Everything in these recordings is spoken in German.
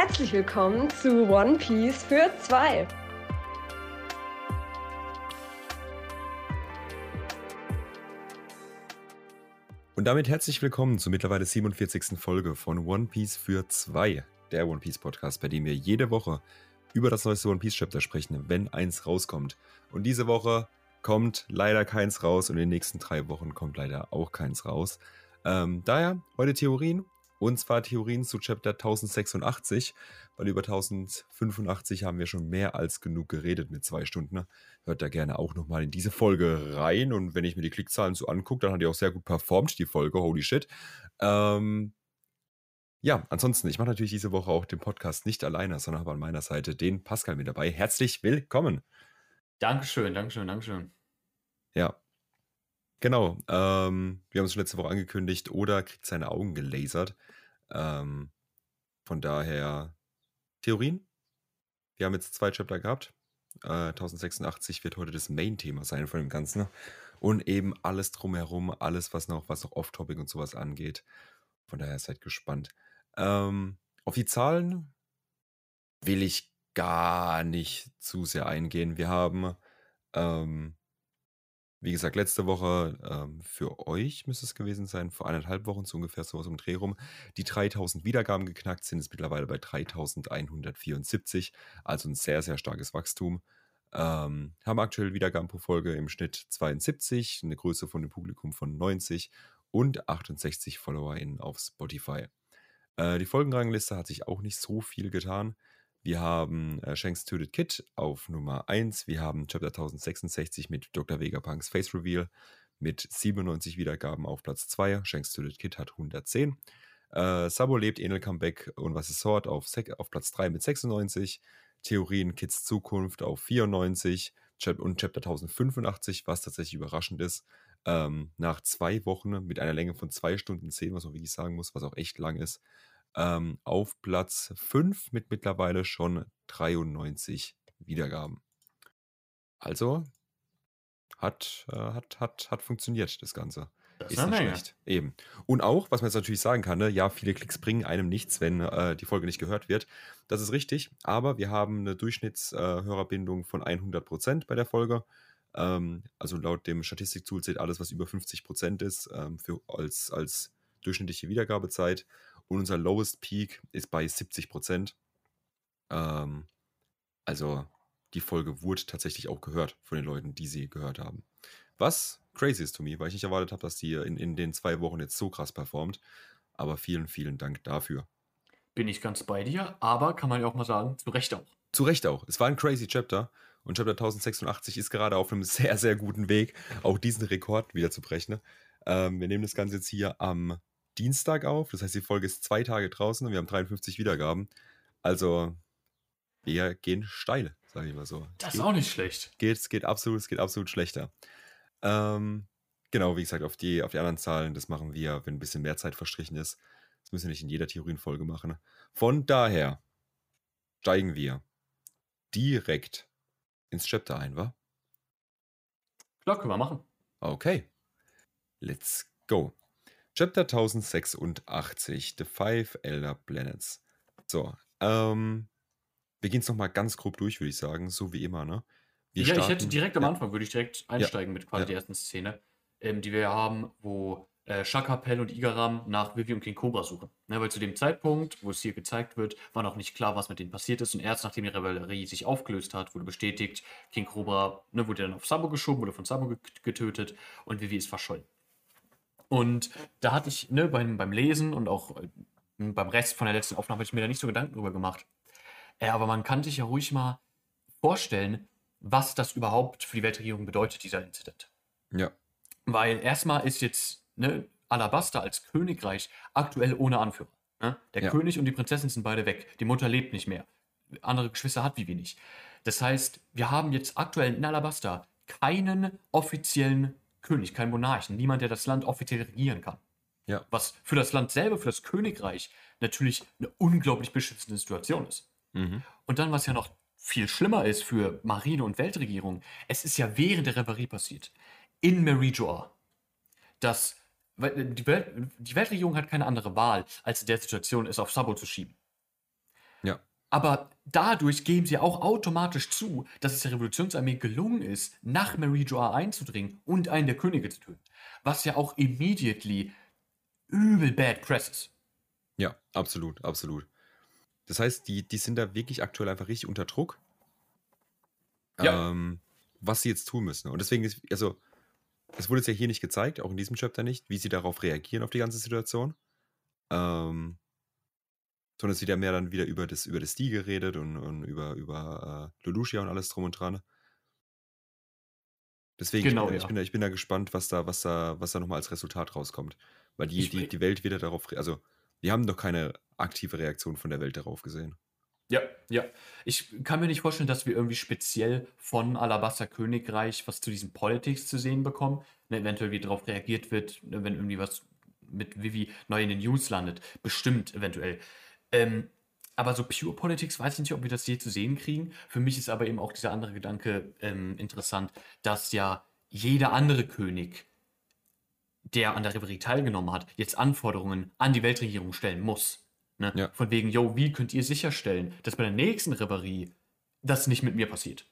Herzlich willkommen zu One Piece für zwei. Und damit herzlich willkommen zur mittlerweile 47. Folge von One Piece für zwei, der One Piece Podcast, bei dem wir jede Woche über das neueste One Piece Chapter sprechen, wenn eins rauskommt. Und diese Woche kommt leider keins raus und in den nächsten drei Wochen kommt leider auch keins raus. Ähm, daher heute Theorien und zwar Theorien zu Chapter 1086, weil über 1085 haben wir schon mehr als genug geredet mit zwei Stunden. Hört da gerne auch nochmal in diese Folge rein. Und wenn ich mir die Klickzahlen so angucke, dann hat die auch sehr gut performt, die Folge. Holy shit. Ähm, ja, ansonsten, ich mache natürlich diese Woche auch den Podcast nicht alleine, sondern habe an meiner Seite den Pascal mit dabei. Herzlich willkommen. Dankeschön, Dankeschön, Dankeschön. Ja. Genau. Ähm, wir haben es letzte Woche angekündigt, oder kriegt seine Augen gelasert. Ähm, von daher Theorien. Wir haben jetzt zwei Chapter gehabt. Äh, 1086 wird heute das Main-Thema sein von dem Ganzen. Und eben alles drumherum, alles, was noch, was noch Off-Topic und sowas angeht. Von daher seid gespannt. Ähm, auf die Zahlen will ich gar nicht zu sehr eingehen. Wir haben ähm, wie gesagt, letzte Woche ähm, für euch müsste es gewesen sein, vor eineinhalb Wochen so ungefähr sowas um Dreh rum, die 3000 Wiedergaben geknackt sind, ist mittlerweile bei 3174, also ein sehr, sehr starkes Wachstum. Ähm, haben aktuell Wiedergaben pro Folge im Schnitt 72, eine Größe von dem Publikum von 90 und 68 FollowerInnen auf Spotify. Äh, die Folgenrangliste hat sich auch nicht so viel getan. Wir haben äh, Shanks Tötet Kid auf Nummer 1. Wir haben Chapter 1066 mit Dr. Vegapunks Face Reveal mit 97 Wiedergaben auf Platz 2. Shanks Tötet Kid hat 110. Äh, Sabo lebt Enel Comeback und was ist Sword auf, auf Platz 3 mit 96. Theorien Kids Zukunft auf 94 und Chapter 1085, was tatsächlich überraschend ist. Ähm, nach zwei Wochen mit einer Länge von 2 Stunden 10, was man wirklich sagen muss, was auch echt lang ist, ähm, auf Platz 5 mit mittlerweile schon 93 Wiedergaben. Also hat, äh, hat, hat, hat funktioniert, das Ganze. Das ist, ist nicht schlecht. Eben. Und auch, was man jetzt natürlich sagen kann, ne, ja, viele Klicks bringen einem nichts, wenn äh, die Folge nicht gehört wird. Das ist richtig, aber wir haben eine Durchschnittshörerbindung äh, von 100% bei der Folge. Ähm, also laut dem Statistiktool zählt alles, was über 50% ist, ähm, für, als, als durchschnittliche Wiedergabezeit. Und unser Lowest Peak ist bei 70 Prozent. Ähm, also die Folge wurde tatsächlich auch gehört von den Leuten, die sie gehört haben. Was crazy ist to me, weil ich nicht erwartet habe, dass die in, in den zwei Wochen jetzt so krass performt. Aber vielen, vielen Dank dafür. Bin ich ganz bei dir, aber kann man ja auch mal sagen, zu Recht auch. Zu Recht auch. Es war ein crazy Chapter und Chapter 1086 ist gerade auf einem sehr, sehr guten Weg, auch diesen Rekord wieder zu brechen. Ähm, wir nehmen das Ganze jetzt hier am Dienstag auf. Das heißt, die Folge ist zwei Tage draußen und wir haben 53 Wiedergaben. Also, wir gehen steil, sage ich mal so. Das ist auch nicht schlecht. Geht, es geht absolut, es geht absolut schlechter. Ähm, genau, wie gesagt, auf die, auf die anderen Zahlen, das machen wir, wenn ein bisschen mehr Zeit verstrichen ist. Das müssen wir nicht in jeder Theorienfolge machen. Von daher steigen wir direkt ins Chapter ein, wa? Klar, können wir machen. Okay. Let's go. Chapter 1086, The Five Elder Planets. So, ähm, wir gehen es nochmal ganz grob durch, würde ich sagen, so wie immer, ne? Wir ja, starten, ich hätte direkt am ja. Anfang, würde ich direkt einsteigen ja. mit quasi ja. der ersten Szene, ähm, die wir haben, wo äh, Shaka, Pell und Igaram nach Vivi und King Cobra suchen. Ne, weil zu dem Zeitpunkt, wo es hier gezeigt wird, war noch nicht klar, was mit denen passiert ist. Und erst nachdem die Rebellerie sich aufgelöst hat, wurde bestätigt, King Cobra ne, wurde dann auf Sabo geschoben, wurde von Sabo getötet und Vivi ist verschollen. Und da hatte ich ne, beim, beim Lesen und auch äh, beim Rest von der letzten Aufnahme, ich mir da nicht so Gedanken drüber gemacht. Äh, aber man kann sich ja ruhig mal vorstellen, was das überhaupt für die Weltregierung bedeutet, dieser Incident. Ja. Weil erstmal ist jetzt ne, Alabasta als Königreich aktuell ohne Anführer. Ne? Der ja. König und die Prinzessin sind beide weg. Die Mutter lebt nicht mehr. Andere Geschwister hat wie wenig. Das heißt, wir haben jetzt aktuell in Alabasta keinen offiziellen König, kein Monarchen, niemand, der das Land offiziell regieren kann. Ja. Was für das Land selber, für das Königreich natürlich eine unglaublich beschützende Situation ist. Mhm. Und dann, was ja noch viel schlimmer ist für Marine und Weltregierung, es ist ja während der Reverie passiert. In Merijoa. Dass die, Welt, die Weltregierung hat keine andere Wahl, als in der Situation es auf Sabo zu schieben. Aber dadurch geben sie auch automatisch zu, dass es der Revolutionsarmee gelungen ist, nach Marie Joa einzudringen und einen der Könige zu töten. Was ja auch immediately übel bad press ist. Ja, absolut, absolut. Das heißt, die, die sind da wirklich aktuell einfach richtig unter Druck. Ja. Ähm, was sie jetzt tun müssen. Und deswegen ist, also, es wurde jetzt ja hier nicht gezeigt, auch in diesem Chapter nicht, wie sie darauf reagieren, auf die ganze Situation. Ähm, sondern es wird ja mehr dann wieder über das, über das Die geredet und, und über, über äh, Lelouchia und alles drum und dran. Deswegen, genau, ich, bin, ja. ich, bin da, ich bin da gespannt, was da, was da, was da nochmal als Resultat rauskommt. Weil die, die, die Welt wieder darauf, also wir haben doch keine aktive Reaktion von der Welt darauf gesehen. Ja, ja. Ich kann mir nicht vorstellen, dass wir irgendwie speziell von Alabaster Königreich was zu diesen Politics zu sehen bekommen. Ne, eventuell wie darauf reagiert wird, ne, wenn irgendwie was mit Vivi neu in den News landet. Bestimmt, eventuell. Ähm, aber so Pure Politics weiß ich nicht, ob wir das je zu sehen kriegen. Für mich ist aber eben auch dieser andere Gedanke ähm, interessant, dass ja jeder andere König, der an der Reverie teilgenommen hat, jetzt Anforderungen an die Weltregierung stellen muss. Ne? Ja. Von wegen, yo, wie könnt ihr sicherstellen, dass bei der nächsten Reverie das nicht mit mir passiert?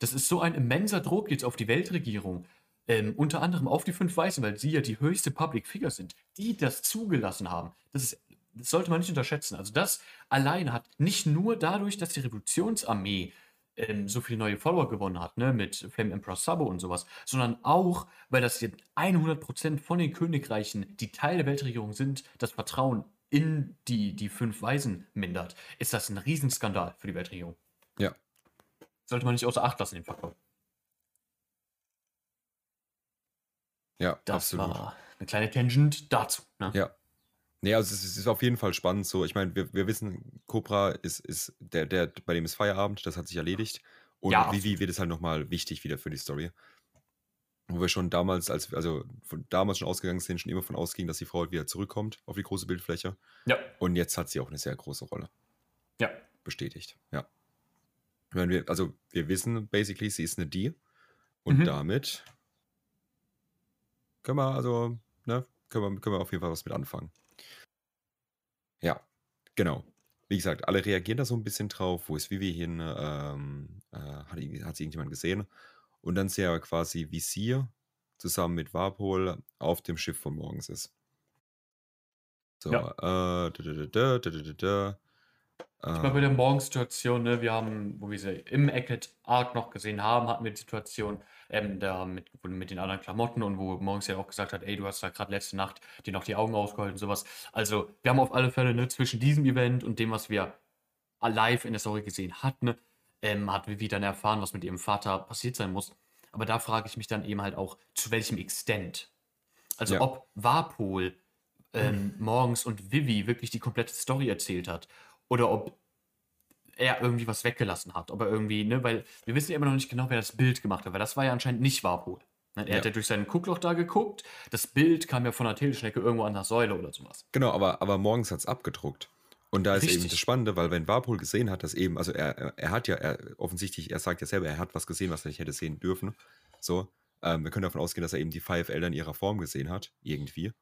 Das ist so ein immenser Druck jetzt auf die Weltregierung, ähm, unter anderem auf die fünf Weißen, weil sie ja die höchste Public Figure sind, die das zugelassen haben. Das ist das sollte man nicht unterschätzen. Also das alleine hat nicht nur dadurch, dass die Revolutionsarmee ähm, so viele neue Follower gewonnen hat, ne, mit Flame Emperor Sabo und sowas, sondern auch, weil das jetzt 100% von den Königreichen, die Teil der Weltregierung sind, das Vertrauen in die, die fünf Weisen mindert, ist das ein Riesenskandal für die Weltregierung. Ja. Sollte man nicht außer Acht lassen, den Faktor. Ja, das absolut. war eine kleine Tangent dazu. Ne? Ja, Nee, also es ist auf jeden Fall spannend so. Ich meine, wir, wir wissen, Cobra ist, ist der, der, bei dem ist Feierabend, das hat sich erledigt. Und ja, Vivi wird es halt nochmal wichtig wieder für die Story. Wo wir schon damals, als also von damals schon ausgegangen sind, schon immer von ausgingen, dass die Frau halt wieder zurückkommt auf die große Bildfläche. Ja. Und jetzt hat sie auch eine sehr große Rolle. Ja. Bestätigt, ja. Ich meine, wir, also wir wissen basically, sie ist eine Die. Und mhm. damit können wir also, ne, können wir, können wir auf jeden Fall was mit anfangen. Ja, genau. Wie gesagt, alle reagieren da so ein bisschen drauf. Wo ist Vivi hin? Ähm, äh, hat, hat sie irgendjemand gesehen? Und dann sehe er quasi, wie sie zusammen mit Warpol auf dem Schiff von morgens ist. So, ja. äh, da, da, da, ich meine, bei der Morgensituation, ne, wir haben, wo wir sie im Eckett Arc noch gesehen haben, hatten wir die Situation ähm, da mit, mit den anderen Klamotten und wo morgens ja auch gesagt hat, ey, du hast da gerade letzte Nacht dir noch die Augen ausgeholt und sowas. Also, wir haben auf alle Fälle ne, zwischen diesem Event und dem, was wir live in der Story gesehen hatten, ähm, hat Vivi dann erfahren, was mit ihrem Vater passiert sein muss. Aber da frage ich mich dann eben halt auch, zu welchem Extent. Also, ja. ob Warpol ähm, morgens und Vivi wirklich die komplette Story erzählt hat oder ob er irgendwie was weggelassen hat. Ob er irgendwie, ne, weil wir wissen ja immer noch nicht genau, wer das Bild gemacht hat, weil das war ja anscheinend nicht Warpol. Ne, er ja. hat ja durch sein Guckloch da geguckt. Das Bild kam ja von der Teleschnecke irgendwo an der Säule oder sowas. Genau, aber, aber morgens hat es abgedruckt. Und da ist Richtig. eben das Spannende, weil wenn Warpol gesehen hat, dass eben, also er, er hat ja, er, offensichtlich, er sagt ja selber, er hat was gesehen, was er nicht hätte sehen dürfen. So, ähm, wir können davon ausgehen, dass er eben die Five Elder in ihrer Form gesehen hat, irgendwie.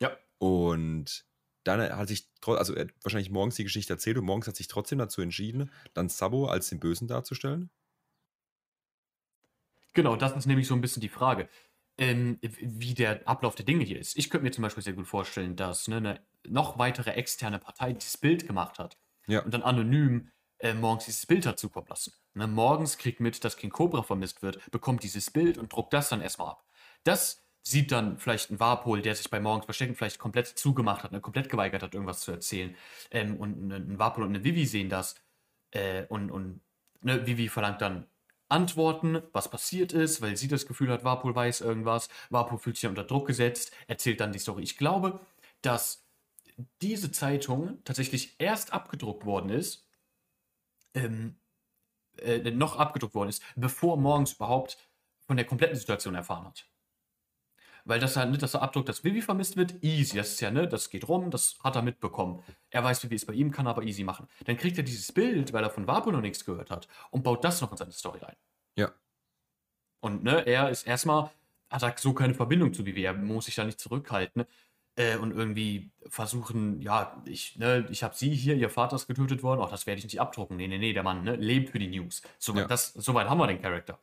Ja. Und dann hat sich, also er hat wahrscheinlich morgens die Geschichte erzählt und morgens hat sich trotzdem dazu entschieden, dann Sabo als den Bösen darzustellen. Genau, das ist nämlich so ein bisschen die Frage, ähm, wie der Ablauf der Dinge hier ist. Ich könnte mir zum Beispiel sehr gut vorstellen, dass ne, eine noch weitere externe Partei dieses Bild gemacht hat ja. und dann anonym äh, morgens dieses Bild hat zukommen lassen. Ne, morgens kriegt mit, dass King Cobra vermisst wird, bekommt dieses Bild und druckt das dann erstmal ab. Das sieht dann vielleicht einen Warpol, der sich bei Morgens Verstecken vielleicht komplett zugemacht hat, ne, komplett geweigert hat, irgendwas zu erzählen. Ähm, und ein Warpol und eine Vivi sehen das. Äh, und und ne, Vivi verlangt dann Antworten, was passiert ist, weil sie das Gefühl hat, Warpol weiß irgendwas. Warpol fühlt sich unter Druck gesetzt, erzählt dann die Story. Ich glaube, dass diese Zeitung tatsächlich erst abgedruckt worden ist, ähm, äh, noch abgedruckt worden ist, bevor Morgens überhaupt von der kompletten Situation erfahren hat. Weil das halt nicht, dass der Abdruck, dass Vivi vermisst wird, easy. Das ist ja, ne, das geht rum, das hat er mitbekommen. Er weiß, wie es bei ihm kann, aber easy machen. Dann kriegt er dieses Bild, weil er von Vapo noch nichts gehört hat und baut das noch in seine Story rein. Ja. Und ne, er ist erstmal, hat er so keine Verbindung zu Vivi, er muss sich da nicht zurückhalten. äh, und irgendwie versuchen, ja, ich, ne, ich habe sie hier, ihr Vater ist getötet worden, auch das werde ich nicht abdrucken. Nee, nee, nee, der Mann ne, lebt für die News. So, Ja. das, soweit haben wir den Charakter.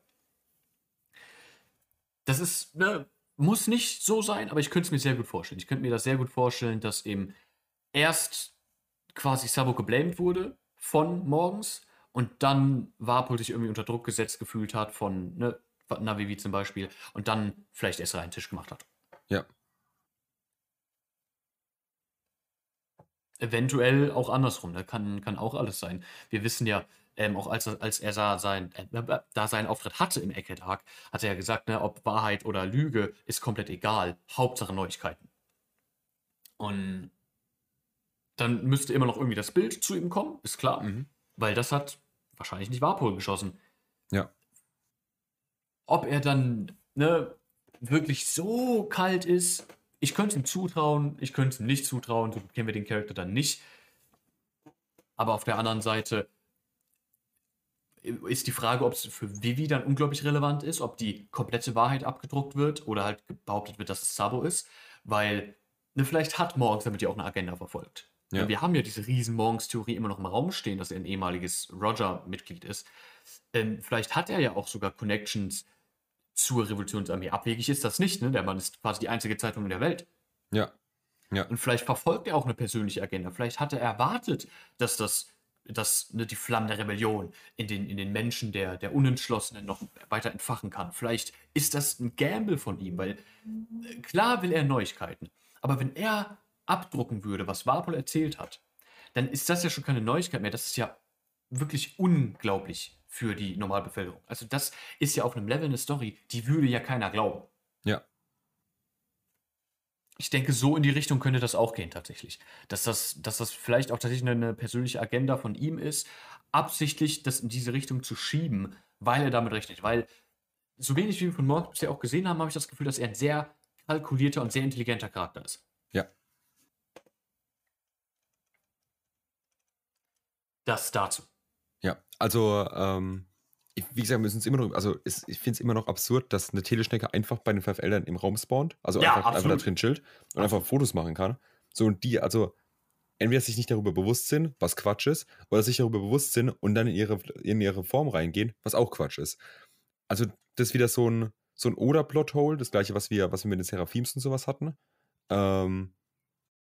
Das ist, ne, muss nicht so sein, aber ich könnte es mir sehr gut vorstellen. Ich könnte mir das sehr gut vorstellen, dass eben erst quasi Sabo geblamed wurde von morgens und dann Warpol sich irgendwie unter Druck gesetzt gefühlt hat von ne, Navivi zum Beispiel und dann vielleicht erst einen Tisch gemacht hat. Ja. Eventuell auch andersrum, ne? kann, kann auch alles sein. Wir wissen ja, ähm, auch als, er- als er sah, sein, äh, da seinen Auftritt hatte im Eckhead Arc, hat er ja gesagt, ne, ob Wahrheit oder Lüge ist komplett egal. Hauptsache Neuigkeiten. Und dann müsste immer noch irgendwie das Bild zu ihm kommen, ist klar. Mhm. Weil das hat wahrscheinlich nicht Warpol geschossen. Ja. Ob er dann ne, wirklich so kalt ist, ich könnte ihm zutrauen, ich könnte es ihm nicht zutrauen, so kennen wir den Charakter dann nicht. Aber auf der anderen Seite ist die Frage, ob es für Vivi dann unglaublich relevant ist, ob die komplette Wahrheit abgedruckt wird oder halt behauptet wird, dass es Sabo ist, weil ne, vielleicht hat Morgens damit ja auch eine Agenda verfolgt. Ja. Wir haben ja diese riesen Morgens-Theorie immer noch im Raum stehen, dass er ein ehemaliges Roger-Mitglied ist. Ähm, vielleicht hat er ja auch sogar Connections zur Revolutionsarmee. Abwegig ist das nicht, ne? Der Mann ist quasi die einzige Zeitung in der Welt. Ja. Und vielleicht verfolgt er auch eine persönliche Agenda. Vielleicht hat er erwartet, dass das, dass ne, die Flammen der Rebellion in den, in den Menschen der, der Unentschlossenen noch weiter entfachen kann. Vielleicht ist das ein Gamble von ihm, weil äh, klar will er Neuigkeiten. Aber wenn er abdrucken würde, was Warpol erzählt hat, dann ist das ja schon keine Neuigkeit mehr. Das ist ja wirklich unglaublich für die Normalbevölkerung. Also das ist ja auf einem Level eine Story, die würde ja keiner glauben. Ja. Ich denke, so in die Richtung könnte das auch gehen tatsächlich. Dass das, dass das vielleicht auch tatsächlich eine persönliche Agenda von ihm ist, absichtlich das in diese Richtung zu schieben, weil er damit rechnet. Weil, so wenig wie wir von Morg bisher auch gesehen haben, habe ich das Gefühl, dass er ein sehr kalkulierter und sehr intelligenter Charakter ist. Ja. Das dazu. Ja, also, ähm, wie gesagt, wir müssen es immer noch, also es, ich finde es immer noch absurd, dass eine Teleschnecke einfach bei den Five Eldern im Raum spawnt, also Ja, einfach, einfach da drin chillt und einfach Fotos machen kann. So, und die, also, entweder sich nicht darüber bewusst sind, was Quatsch ist, oder sich darüber bewusst sind und dann in ihre, in ihre Form reingehen, was auch Quatsch ist. Also, das ist wieder so ein, so ein Oder-Plothole, das gleiche, was wir, was wir mit den Seraphims und sowas hatten. Ähm,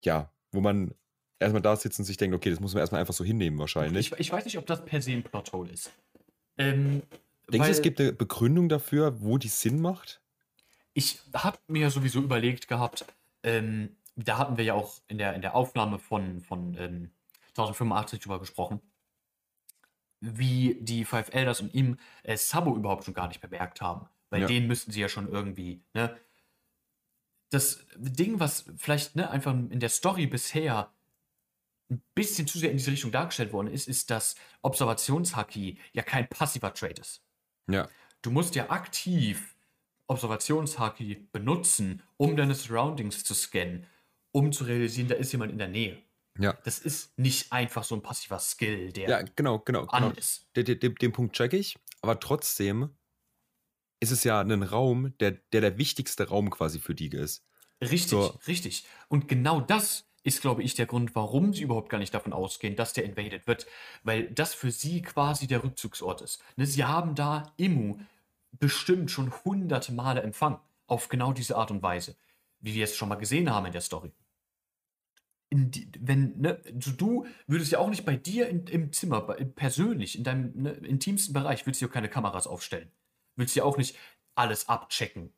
ja, wo man erstmal da sitzt und sich denkt, okay, das muss man erstmal einfach so hinnehmen wahrscheinlich. Ich, ich weiß nicht, ob das per se ein Plothole ist. Ähm, Denkst du, es gibt eine Begründung dafür, wo die Sinn macht? Ich habe mir sowieso überlegt gehabt, ähm, da hatten wir ja auch in der, in der Aufnahme von, von ähm, 1085 drüber gesprochen, wie die Five Elders und ihm äh, Sabo überhaupt schon gar nicht bemerkt haben. Weil Ja. den müssten sie ja schon irgendwie, ne? Das Ding, was vielleicht ne, einfach in der Story bisher ein bisschen zu sehr in diese Richtung dargestellt worden ist, ist, dass Observationshaki ja kein passiver Trade ist. Ja, Du musst ja aktiv Observationshaki benutzen, um deine Surroundings zu scannen, um zu realisieren, da ist jemand in der Nähe. ja. Das ist nicht einfach so ein passiver Skill, der Ja, genau, genau. genau. an ist. Den, den, den Punkt check ich, aber trotzdem ist es ja ein Raum, der, der der wichtigste Raum quasi für die ist. Richtig, So. richtig. Und genau das ist, glaube ich, der Grund, warum sie überhaupt gar nicht davon ausgehen, dass der invaded wird. Weil das für sie quasi der Rückzugsort ist. Ne, sie haben da Immu bestimmt schon hunderte Male empfangen. Auf genau diese Art und Weise. Wie wir es schon mal gesehen haben in der Story. In die, wenn, ne, du, würdest ja auch nicht bei dir in, im Zimmer, bei, persönlich, in deinem ne, intimsten Bereich, würdest du ja keine Kameras aufstellen. Willst ja auch nicht alles abchecken.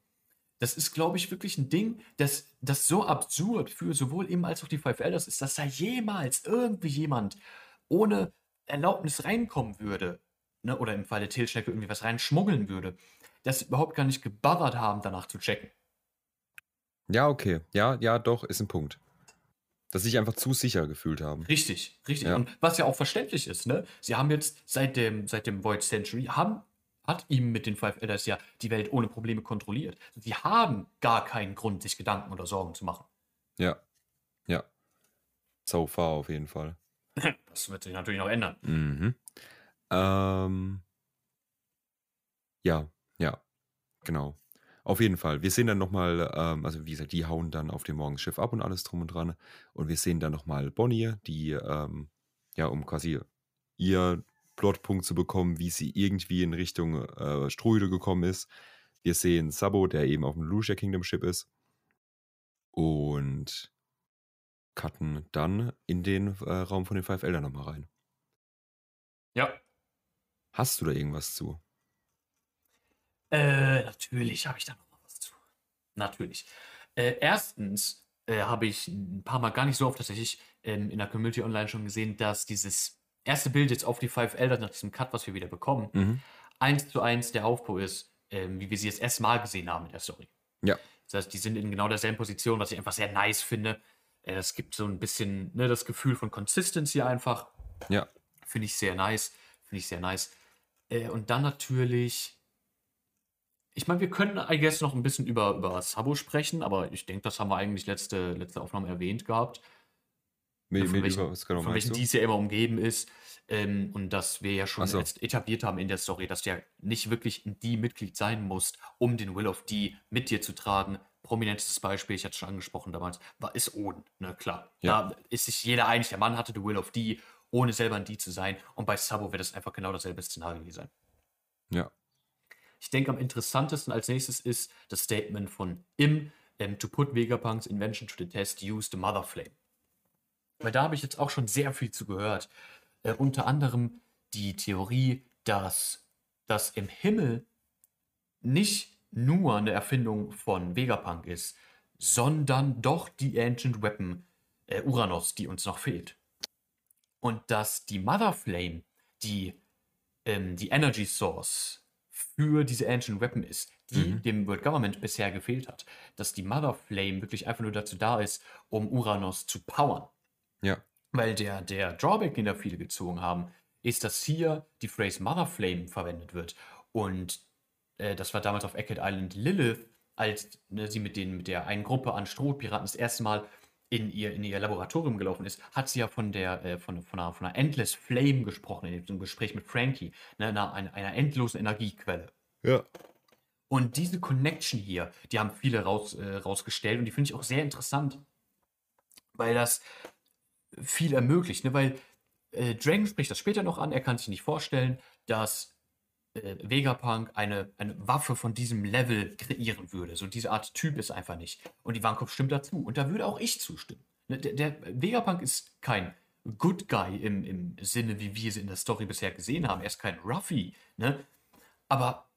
Das ist, glaube ich, wirklich ein Ding, das, das so absurd für sowohl ihm als auch die Five Elders ist, dass da jemals irgendwie jemand ohne Erlaubnis reinkommen würde, ne, oder im Falle Tilschnecke irgendwie was reinschmuggeln würde, dass sie überhaupt gar nicht gebabbert haben, danach zu checken. Ja, okay. Ja, ja, doch, ist ein Punkt. Dass sie sich einfach zu sicher gefühlt haben. Richtig, richtig. Ja. Und was ja auch verständlich ist, ne? Sie haben jetzt seit dem, seit dem Void Century, haben, hat ihm mit den Five Elders ja die Welt ohne Probleme kontrolliert. Sie haben gar keinen Grund, sich Gedanken oder Sorgen zu machen. Ja. Ja. So far auf jeden Fall. Das wird sich natürlich noch ändern. Mhm. Ähm, ja, ja, genau. Auf jeden Fall. Wir sehen dann nochmal, ähm, also wie gesagt, die hauen dann auf dem Morgenschiff ab und alles drum und dran. Und wir sehen dann nochmal Bonnie, die, ähm, ja, um quasi ihr Plotpunkt zu bekommen, wie sie irgendwie in Richtung äh, Strohhüte gekommen ist. Wir sehen Sabo, der eben auf dem Lucia Kingdom Ship ist. Und cutten dann in den äh, Raum von den Five Elder nochmal rein. Ja. Hast du da irgendwas zu? Äh, natürlich habe ich da noch mal was zu. Natürlich. Äh, erstens äh, habe ich ein paar Mal gar nicht so oft tatsächlich ähm, in der Community Online schon gesehen, dass dieses erste Bild jetzt auf die Five Elders nach diesem Cut, was wir wieder bekommen, Mhm. eins zu eins der Aufbau ist, ähm, wie wir sie das erste Mal gesehen haben in der Story. Ja. Das heißt, die sind in genau derselben Position, was ich einfach sehr nice finde. Äh, Es gibt so ein bisschen ne, das Gefühl von Consistency einfach. Ja. Finde ich sehr nice. Finde ich sehr nice. Äh, und dann natürlich. Ich meine, wir können, I guess, noch ein bisschen über, über Sabo sprechen, aber ich denke, das haben wir eigentlich letzte, letzte Aufnahme erwähnt gehabt. Mit, von mit welchen, was genau von welchen dies ja immer umgeben ist. Ähm, und dass wir ja schon so. jetzt etabliert haben in der Story, dass du ja nicht wirklich ein D-Mitglied sein musst, um den Will of D mit dir zu tragen. Prominentestes Beispiel, ich hatte es schon angesprochen damals, war, ist Oden. Ne, klar. Ja. Da ist sich jeder einig, der Mann hatte the Will of D, ohne selber ein D zu sein. Und bei Sabo wird das einfach genau dasselbe Szenario hier sein. Ja. Ich denke, am interessantesten als nächstes ist das Statement von Im, ähm, to put Vegapunks invention to the test, use the Mother Flame. Weil da habe ich jetzt auch schon sehr viel zu gehört. Äh, unter anderem die Theorie, dass das im Himmel nicht nur eine Erfindung von Vegapunk ist, sondern doch die Ancient Weapon äh, Uranus, die uns noch fehlt. Und dass die Mother Flame, die ähm, die Energy Source für diese Ancient Weapon ist, die Mhm. dem World Government bisher gefehlt hat. Dass die Mother Flame wirklich einfach nur dazu da ist, um Uranus zu powern. Ja. Weil der, der Drawback, den da viele gezogen haben, ist, dass hier die Phrase Mother Flame verwendet wird. Und äh, das war damals auf Eckert Island Lilith, als ne, sie mit, den, mit der einen Gruppe an Strohpiraten das erste Mal in ihr, in ihr Laboratorium gelaufen ist, hat sie ja von der äh, von, von, einer, von einer Endless Flame gesprochen, in dem Gespräch mit Frankie, ne, einer, einer, einer endlosen Energiequelle. Ja. Und diese Connection hier, die haben viele raus, äh, rausgestellt und die finde ich auch sehr interessant, weil das viel ermöglicht. Ne? Weil äh, Dragon spricht das später noch an, er kann sich nicht vorstellen, dass äh, Vegapunk eine, eine Waffe von diesem Level kreieren würde. So diese Art Typ ist einfach nicht. Und die Warenkorb stimmt dazu. Und da würde auch ich zustimmen. Ne? Der, der Vegapunk ist kein Good Guy im, im Sinne, wie wir sie in der Story bisher gesehen haben. Er ist kein Ruffy. Ne? Aber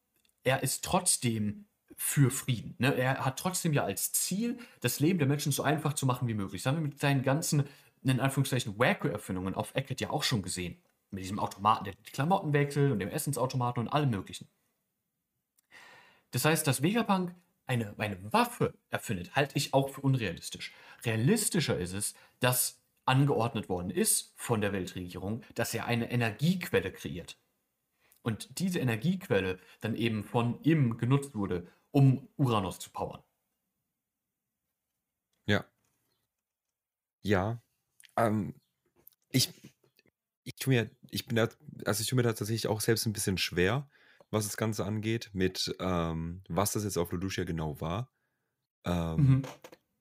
er ist trotzdem für Frieden. Ne? Er hat trotzdem ja als Ziel, das Leben der Menschen so einfach zu machen wie möglich. Das haben wir mit seinen ganzen, in Anführungszeichen, Wacko-Erfindungen auf Eckert ja auch schon gesehen. Mit diesem Automaten, der die Klamotten wechselt und dem Essensautomaten und allem möglichen. Das heißt, dass Vegapunk eine, eine Waffe erfindet, halte ich auch für unrealistisch. Realistischer ist es, dass angeordnet worden ist von der Weltregierung, dass er eine Energiequelle kreiert. Und diese Energiequelle dann eben von ihm genutzt wurde, um Uranus zu powern. Ja. Ja. Ähm, ich, ich tue mir, ich bin da, also ich tue mir da tatsächlich auch selbst ein bisschen schwer, was das Ganze angeht, mit ähm, was das jetzt auf Lucia genau war. Ähm, Mhm.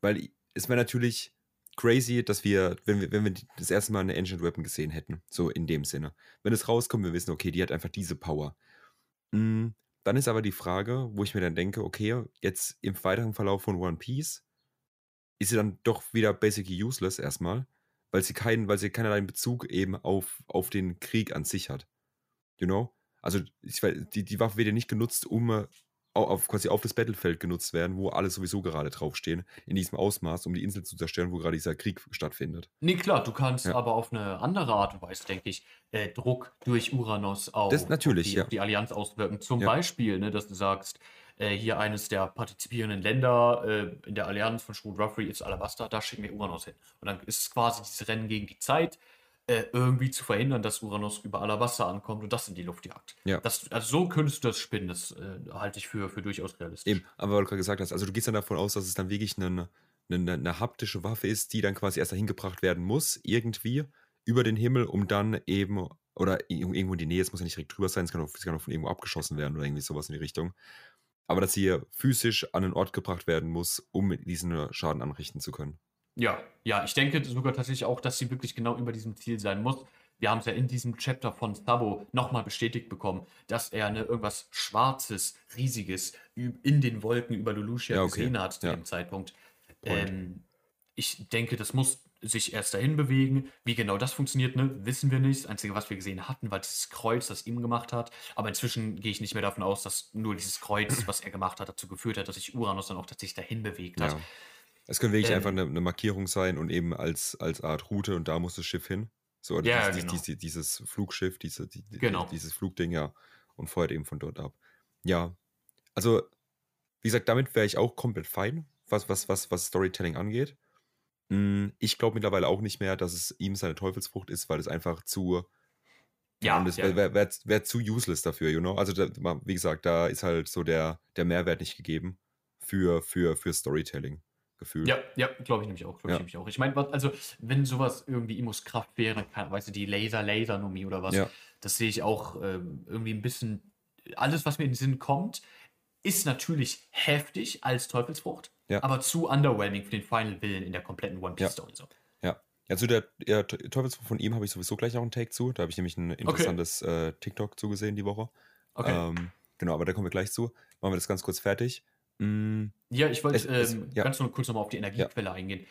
Weil es wäre natürlich crazy, dass wir, wenn wir, wenn wir das erste Mal eine Ancient Weapon gesehen hätten, so in dem Sinne. Wenn es rauskommt, wir wissen, okay, die hat einfach diese Power. Mm, Dann ist aber die Frage, wo ich mir dann denke, okay, jetzt im weiteren Verlauf von One Piece ist sie dann doch wieder basically useless erstmal, weil sie keinen, weil sie keinerlei Bezug eben auf, auf den Krieg an sich hat. You know? Also ich, weiß, die, die Waffe wird ja nicht genutzt, um äh, au- auf, quasi auf das Battlefeld genutzt werden, wo alle sowieso gerade draufstehen, in diesem Ausmaß, um die Insel zu zerstören, wo gerade dieser Krieg stattfindet. Nee, klar, du kannst Ja. aber auf eine andere Art und Weise, denke ich, äh, Druck durch Uranus auf, Das natürlich, auf, die, ja. auf die Allianz auswirken. Zum Ja. Beispiel, ne, dass du sagst, äh, hier eines der partizipierenden Länder äh, in der Allianz von Shrewd Ruffy ist Alabasta, da schicken wir Uranus hin. Und dann ist es quasi dieses Rennen gegen die Zeit, äh, irgendwie zu verhindern, dass Uranus über Alabasta ankommt und das in die Luft jagt. Ja. Das, also so könntest du das spinnen, das äh, halte ich für, für durchaus realistisch. Eben, aber weil du gerade gesagt hast, also du gehst dann davon aus, dass es dann wirklich eine, eine, eine haptische Waffe ist, die dann quasi erst dahin gebracht werden muss, irgendwie, über den Himmel, um dann eben, oder ir- irgendwo in die Nähe, es muss ja nicht direkt drüber sein, es kann auch, es kann auch von irgendwo abgeschossen werden oder irgendwie sowas in die Richtung. Aber dass sie physisch an einen Ort gebracht werden muss, um diesen Schaden anrichten zu können. Ja, ja, ich denke sogar tatsächlich auch, dass sie wirklich genau über diesem Ziel sein muss. Wir haben es ja in diesem Chapter von Sabo nochmal bestätigt bekommen, dass er eine, irgendwas Schwarzes, Riesiges in den Wolken über Lulusia ja, okay. gesehen hat zu ja. dem Zeitpunkt. Ähm, ich denke, das muss sich erst dahin bewegen. Wie genau das funktioniert, ne, wissen wir nicht. Das Einzige, was wir gesehen hatten, war dieses Kreuz, das ihm gemacht hat. Aber inzwischen gehe ich nicht mehr davon aus, dass nur dieses Kreuz, was er gemacht hat, dazu geführt hat, dass sich Uranus dann auch tatsächlich dahin bewegt hat. Ja. Es könnte wirklich ähm, einfach eine, eine, Markierung sein und eben als, als Art Route und da muss das Schiff hin. So, oder ja, dieses, genau. dieses, dieses, Flugschiff, diese, die, genau. dieses Flugding, ja. Und feuert eben von dort ab. Ja. Also, wie gesagt, damit wäre ich auch komplett fein, was, was, was, was Storytelling angeht. Hm, ich glaube mittlerweile auch nicht mehr, dass es ihm seine Teufelsfrucht ist, weil es einfach zu. Ja, das ja. wäre wär, wär zu useless dafür, you know? Also, da, wie gesagt, da ist halt so der, der Mehrwert nicht gegeben für, für, für Storytelling. Gefühlt. Ja, ja, glaube ich nämlich auch. ja. ich, auch. ich meine, also, wenn sowas irgendwie Imus Kraft wäre, kann, weißt du, die Laser-Laser-Nomie oder was, ja. das sehe ich auch ähm, irgendwie ein bisschen. Alles, was mir in den Sinn kommt, ist natürlich heftig als Teufelsfrucht, ja. aber zu underwhelming für den Final Villain in der kompletten One Piece Story. So. Ja. Ja, zu der, der Teufelsfrucht von ihm habe ich sowieso gleich auch einen Take zu. Da habe ich nämlich ein interessantes okay. äh, TikTok zugesehen die Woche. Okay. Ähm, genau, aber da kommen wir gleich zu. Machen wir das ganz kurz fertig. Mm, ja, ich wollte ähm, ja. ganz nur kurz nochmal auf die Energiequelle ja. eingehen.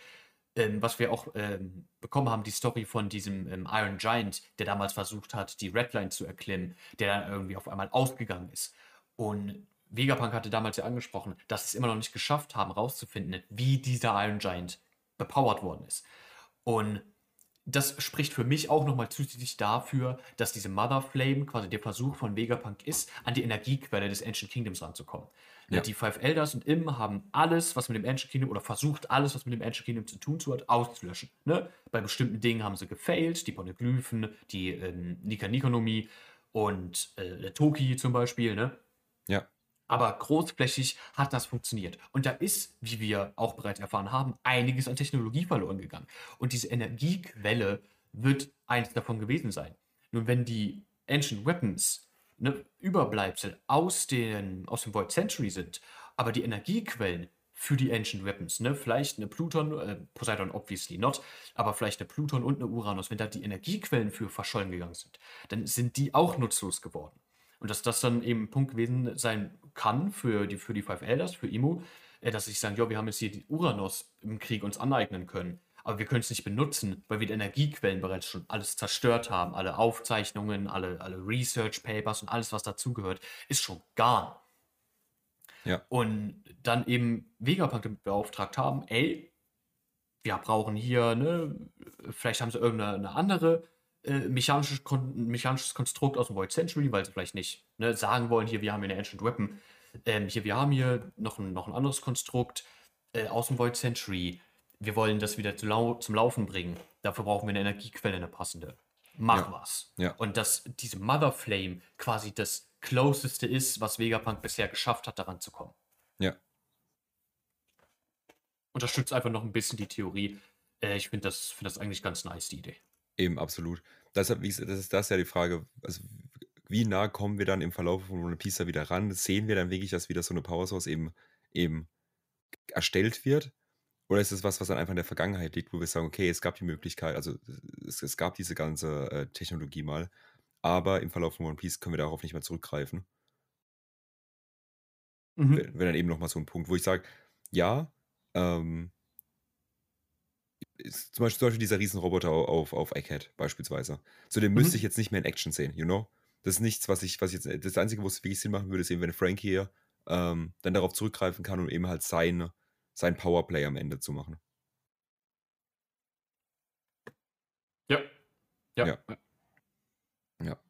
Ähm, was wir auch ähm, bekommen haben, die Story von diesem ähm, Iron Giant, der damals versucht hat, die Redline zu erklimmen, der dann irgendwie auf einmal ausgegangen ist. Und Vegapunk hatte damals ja angesprochen, dass sie es immer noch nicht geschafft haben, rauszufinden, wie dieser Iron Giant bepowert worden ist. Und das spricht für mich auch nochmal zusätzlich dafür, dass diese Mother Flame quasi der Versuch von Vegapunk ist, an die Energiequelle des Ancient Kingdoms ranzukommen. Ja. Die Five Elders und Im haben alles, was mit dem Ancient Kingdom oder versucht, alles, was mit dem Ancient Kingdom zu tun hat, auszulöschen. Ne? Bei bestimmten Dingen haben sie gefailt, die Poneglyphen, die ähm, Nika Nikonomie und äh, Toki zum Beispiel. Ne? Ja. Aber großflächig hat das funktioniert. Und da ist, wie wir auch bereits erfahren haben, einiges an Technologie verloren gegangen. Und diese Energiequelle wird eins davon gewesen sein. Nun, wenn die Ancient Weapons eine Überbleibsel aus, den, aus dem Void Century sind, aber die Energiequellen für die Ancient Weapons, ne? Vielleicht eine Pluton, äh, Poseidon obviously not, aber vielleicht eine Pluton und eine Uranus, wenn da die Energiequellen für verschollen gegangen sind, dann sind die auch nutzlos geworden. Und dass das dann eben ein Punkt gewesen sein kann für die, für die Five Elders, für Imo, äh, dass ich sagen, ja, wir haben jetzt hier die Uranus im Krieg uns aneignen können, aber wir können es nicht benutzen, weil wir die Energiequellen bereits schon alles zerstört haben. Alle Aufzeichnungen, alle, alle Research Papers und alles, was dazugehört, ist schon gone. Ja. Und dann eben Vegapunk damit beauftragt haben, ey, wir brauchen hier, ne, vielleicht haben sie irgendeine andere äh, mechanisches, Kon mechanisches Konstrukt aus dem Void Century, weil sie vielleicht nicht ne, sagen wollen, hier, wir haben hier eine Ancient Weapon. Ähm, hier, wir haben hier noch ein, noch ein anderes Konstrukt äh, aus dem Void Century. Wir wollen das wieder zu lau zum Laufen bringen. Dafür brauchen wir eine Energiequelle, eine passende. Mach ja. was. Ja. Und dass diese Mother Flame quasi das Closeste ist, was Vegapunk bisher geschafft hat, daran zu kommen. Ja. Unterstützt einfach noch ein bisschen die Theorie. Äh, ich finde das, find das eigentlich ganz nice, die Idee. Eben, absolut. Deshalb, das ist das ja die Frage, also wie nah kommen wir dann im Verlauf von One Piece wieder ran? Sehen wir dann wirklich, dass wieder so eine Power Source eben, eben erstellt wird? Oder ist es was, was dann einfach in der Vergangenheit liegt, wo wir sagen, okay, es gab die Möglichkeit, also es, es gab diese ganze äh, Technologie mal, aber im Verlauf von One Piece können wir darauf nicht mehr zurückgreifen. Mhm. Wäre dann eben nochmal so ein Punkt, wo ich sage, ja, ähm, zum Beispiel, zum Beispiel dieser Riesenroboter auf, auf Egghead beispielsweise. Zu dem mhm. müsste ich jetzt nicht mehr in Action sehen, you know? Das ist nichts, was ich, was ich jetzt, das Einzige, wo es wirklich Sinn machen würde, ist eben, wenn Frank hier ähm, dann darauf zurückgreifen kann und eben halt sein, sein Powerplay am Ende zu machen. Ja. Ja. Ja, ja.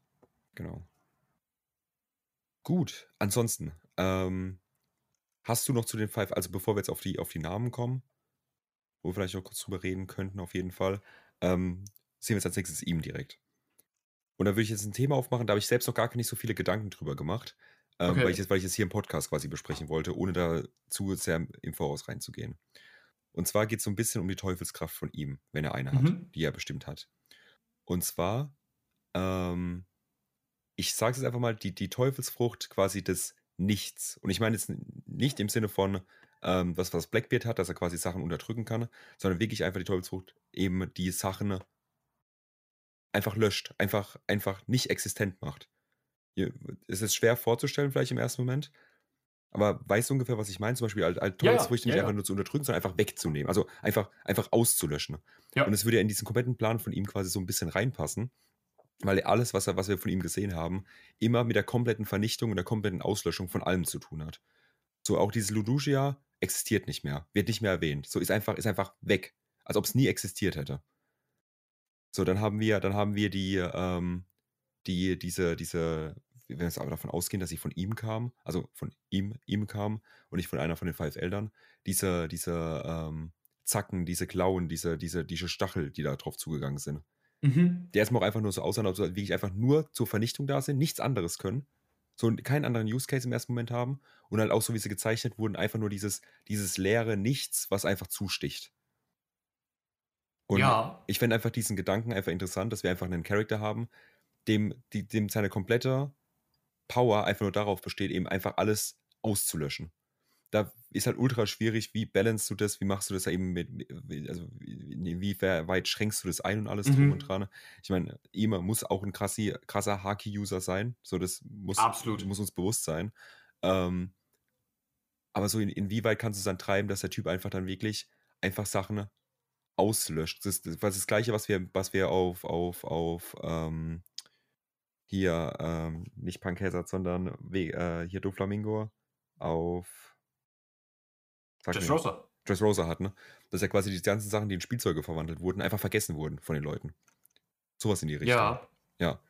genau. Gut, ansonsten, ähm, hast du noch zu den Five, also bevor wir jetzt auf die, auf die Namen kommen, wo wir vielleicht auch kurz drüber reden könnten, auf jeden Fall. Ähm, sehen wir jetzt als nächstes ihm direkt. Und da würde ich jetzt ein Thema aufmachen, da habe ich selbst noch gar nicht so viele Gedanken drüber gemacht, ähm, okay. weil, ich jetzt, weil ich es hier im Podcast quasi besprechen wollte, ohne da zu sehr im Voraus reinzugehen. Und zwar geht es so ein bisschen um die Teufelskraft von ihm, wenn er eine mhm. hat, die er bestimmt hat. Und zwar, ähm, ich sage es einfach mal, die, die Teufelsfrucht quasi des nichts. Und ich meine jetzt nicht im Sinne von, ähm, was, was Blackbeard hat, dass er quasi Sachen unterdrücken kann, sondern wirklich einfach die Teufelsfrucht eben die Sachen einfach löscht, einfach, einfach nicht existent macht. Es ist schwer vorzustellen, vielleicht im ersten Moment, aber weißt du ungefähr, was ich meine? Zum Beispiel als, als Teufelsfrüchte ja, ja, nicht ja, einfach nur zu unterdrücken, sondern einfach wegzunehmen. Also einfach, einfach auszulöschen. Und es würde ja in diesen kompletten Plan von ihm quasi so ein bisschen reinpassen, weil alles, was, er, was wir von ihm gesehen haben, immer mit der kompletten Vernichtung und der kompletten Auslöschung von allem zu tun hat. So auch dieses Ludugia existiert nicht mehr, wird nicht mehr erwähnt. So ist einfach, ist einfach weg. Als ob es nie existiert hätte. So, dann haben wir, dann haben wir die, ähm, die, diese, diese, wenn wir jetzt aber davon ausgehen, dass sie von ihm kam, also von ihm, ihm kam und nicht von einer von den Five Eldern, diese, diese ähm, Zacken, diese Klauen, diese, diese, diese Stachel, die da drauf zugegangen sind. Mhm. Der erstmal auch einfach nur so aussah, als ob sie wirklich einfach nur zur Vernichtung da sind, nichts anderes können. So keinen anderen Use Case im ersten Moment haben und halt auch so, wie sie gezeichnet wurden, einfach nur dieses, dieses leere Nichts, was einfach zusticht. Und ja. ich fände einfach diesen Gedanken einfach interessant, dass wir einfach einen Charakter haben, dem, die, dem seine komplette Power einfach nur darauf besteht, eben einfach alles auszulöschen. Da ist halt ultra schwierig, wie balance du das, wie machst du das eben mit, also wie weit schränkst du das ein und alles mhm. drum und dran. Ich meine, Ima muss auch ein krassi, krasser Haki-User sein, so das muss, Absolut. muss uns bewusst sein. Ähm, aber so in, inwieweit kannst du es dann treiben, dass der Typ einfach dann wirklich einfach Sachen auslöscht. Das ist das, das Gleiche, was wir, was wir auf, auf, auf ähm, hier, ähm, nicht Punk Hazard, sondern äh, hier Doflamingo auf Rosa. Dress Rosa hat, ne? Dass ja quasi die ganzen Sachen, die in Spielzeuge verwandelt wurden, einfach vergessen wurden von den Leuten. Sowas in die Richtung. Ja. Ja.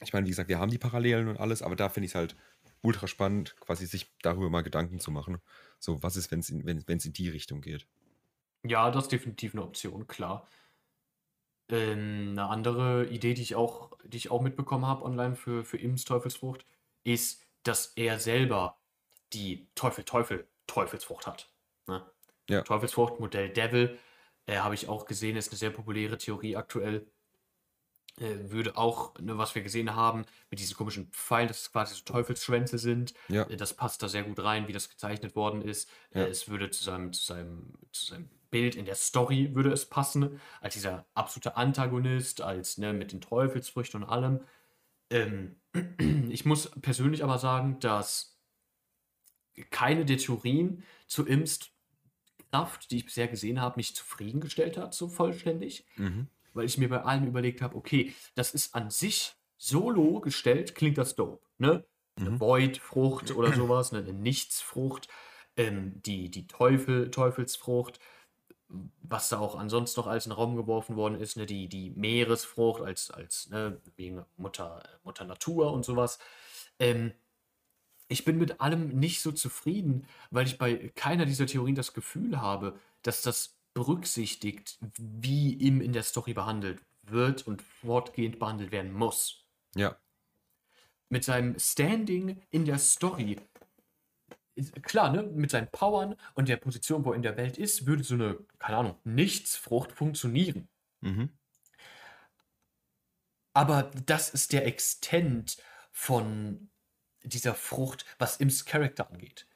Ich meine, wie gesagt, wir haben die Parallelen und alles, aber da finde ich es halt ultra spannend, quasi sich darüber mal Gedanken zu machen. So, was ist, wenn es in, wenn, in die Richtung geht? Ja, das ist definitiv eine Option, klar. Ähm, eine andere Idee, die ich auch, die ich auch mitbekommen habe online für, für Imms Teufelsfrucht, ist, dass er selber die Teufel, Teufel, Teufelsfrucht hat. Ne? Ja. Teufelsfrucht, Modell Devil, äh, habe ich auch gesehen, ist eine sehr populäre Theorie aktuell. Äh, würde auch, ne, was wir gesehen haben, mit diesen komischen Pfeilen, dass es quasi so Teufelsschwänze sind. Ja. Äh, das passt da sehr gut rein, wie das gezeichnet worden ist. Äh, ja. es würde zu seinem, zu, seinem, zu seinem Bild in der Story würde es passen, als dieser absolute Antagonist, als ne, mit den Teufelsfrüchten und allem. Ähm, ich muss persönlich aber sagen, dass keine der Theorien zu Imst Kraft, die ich bisher gesehen habe, mich zufriedengestellt hat, so vollständig. Mhm weil ich mir bei allem überlegt habe, okay, das ist an sich solo gestellt, klingt das dope, ne? Eine mhm. Void-Frucht oder sowas, ne? eine Nichtsfrucht, ähm, die, die Teufel, Teufelsfrucht, was da auch ansonsten noch als in den Raum geworfen worden ist, ne? die, die Meeresfrucht als, als ne? wegen Mutter, Mutter Natur und sowas. Ähm, ich bin mit allem nicht so zufrieden, weil ich bei keiner dieser Theorien das Gefühl habe, dass das berücksichtigt, wie ihm in der Story behandelt wird und fortgehend behandelt werden muss. Ja. Mit seinem Standing in der Story, klar, ne, mit seinen Powern und der Position, wo er in der Welt ist, würde so eine, keine Ahnung, Nichtsfrucht funktionieren. Mhm. Aber das ist der Extent von dieser Frucht, was Ims Charakter angeht.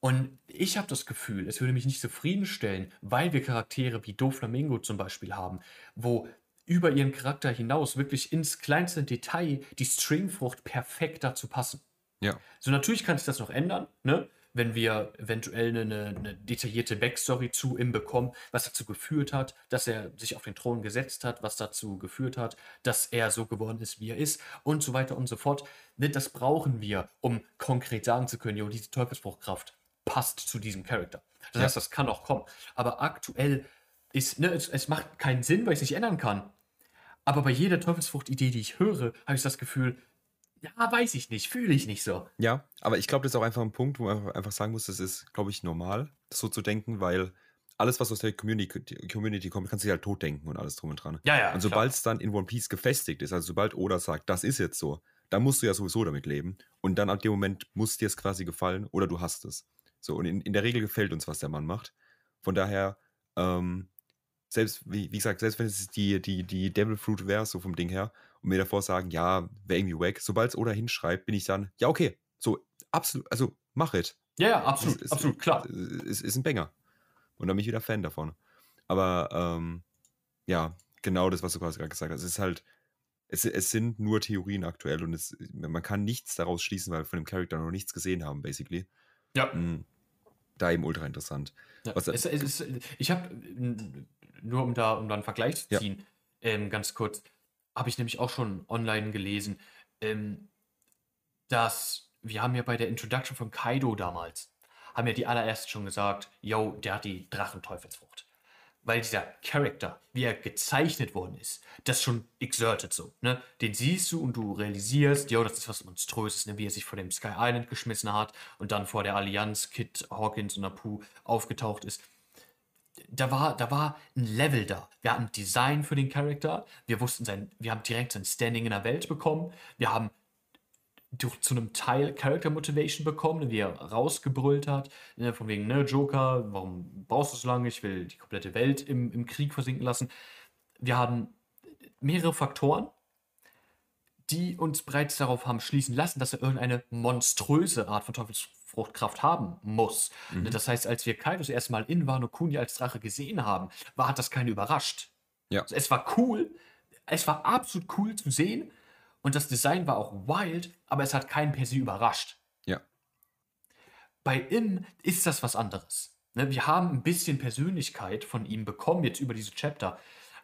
Und ich habe das Gefühl, es würde mich nicht zufriedenstellen, weil wir Charaktere wie Doflamingo zum Beispiel haben, wo über ihren Charakter hinaus wirklich ins kleinste Detail die Stringfrucht perfekt dazu passen. Ja. So natürlich kann sich das noch ändern, ne? Wenn wir eventuell eine, eine, detaillierte Backstory zu ihm bekommen, was dazu geführt hat, dass er sich auf den Thron gesetzt hat, was dazu geführt hat, dass er so geworden ist, wie er ist und so weiter und so fort. Das brauchen wir, um konkret sagen zu können, jo, diese Teufelsbruchkraft passt zu diesem Charakter. Das ja. heißt, das kann auch kommen. Aber aktuell ist, ne, es, es macht keinen Sinn, weil ich es nicht ändern kann. Aber bei jeder Teufelsfrucht-Idee, die ich höre, habe ich das Gefühl, ja, weiß ich nicht, fühle ich nicht so. Ja, aber ich glaube, das ist auch einfach ein Punkt, wo man einfach sagen muss, das ist, glaube ich, normal, so zu denken, weil alles, was aus der Community, Community kommt, kannst du dich halt tot denken und alles drum und dran. Ja, ja. Und sobald es dann in One Piece gefestigt ist, also sobald Oda sagt, das ist jetzt so, dann musst du ja sowieso damit leben. Und dann ab dem Moment muss dir es quasi gefallen oder du hast es. So, und in, in der Regel gefällt uns, was der Mann macht. Von daher, ähm, selbst, wie, wie gesagt, selbst wenn es die, die, die Devil Fruit wäre, so vom Ding her, und mir davor sagen, ja, wäre irgendwie wack, sobald es oder hinschreibt, bin ich dann, ja, okay, so, absolut, also mach it. Ja, ja, absolut, ist, absolut, klar. Ist, ist ein Banger. Und da bin ich wieder Fan davon. Aber ähm, ja, genau das, was du gerade gesagt hast. Es ist halt, es, es sind nur Theorien aktuell und es, man kann nichts daraus schließen, weil wir von dem Charakter noch nichts gesehen haben, basically. Ja. Mhm. Da eben ultra interessant. Ja, Was- es, es ist, ich habe, nur um da, um da einen Vergleich zu Ja. ziehen, ähm, ganz kurz, habe ich nämlich auch schon online gelesen, ähm, dass wir haben ja bei der Introduction von Kaido damals, haben ja die allerersten schon gesagt, yo, der hat die Drachenteufelsfrucht. Weil dieser Charakter, wie er gezeichnet worden ist, das schon exerted so. Ne? Den siehst du und du realisierst, yo, das ist was Monströses, ne? wie er sich vor dem Sky Island geschmissen hat und dann vor der Allianz Kid Hawkins und Apu aufgetaucht ist. Da war, da war ein Level da. Wir hatten Design für den Charakter, wir wussten sein, wir haben direkt sein Standing in der Welt bekommen, wir haben durch, zu einem Teil Character Motivation bekommen, wie er rausgebrüllt hat, ne, von wegen, ne, Joker, warum brauchst du so lange? Ich will die komplette Welt im, im Krieg versinken lassen. Wir haben mehrere Faktoren, die uns bereits darauf haben schließen lassen, dass er irgendeine monströse Art von Teufelsfruchtkraft haben muss. Ne, Das heißt, als wir Kaido das erste Mal in Wano Kuni als Drache gesehen haben, war hat das keine überrascht. Ja. Also es war cool, es war absolut cool zu sehen und das Design war auch wild, aber es hat keinen per se überrascht. Ja. Bei Im ist das was anderes. Ne, wir haben ein bisschen Persönlichkeit von ihm bekommen jetzt über diese Chapter,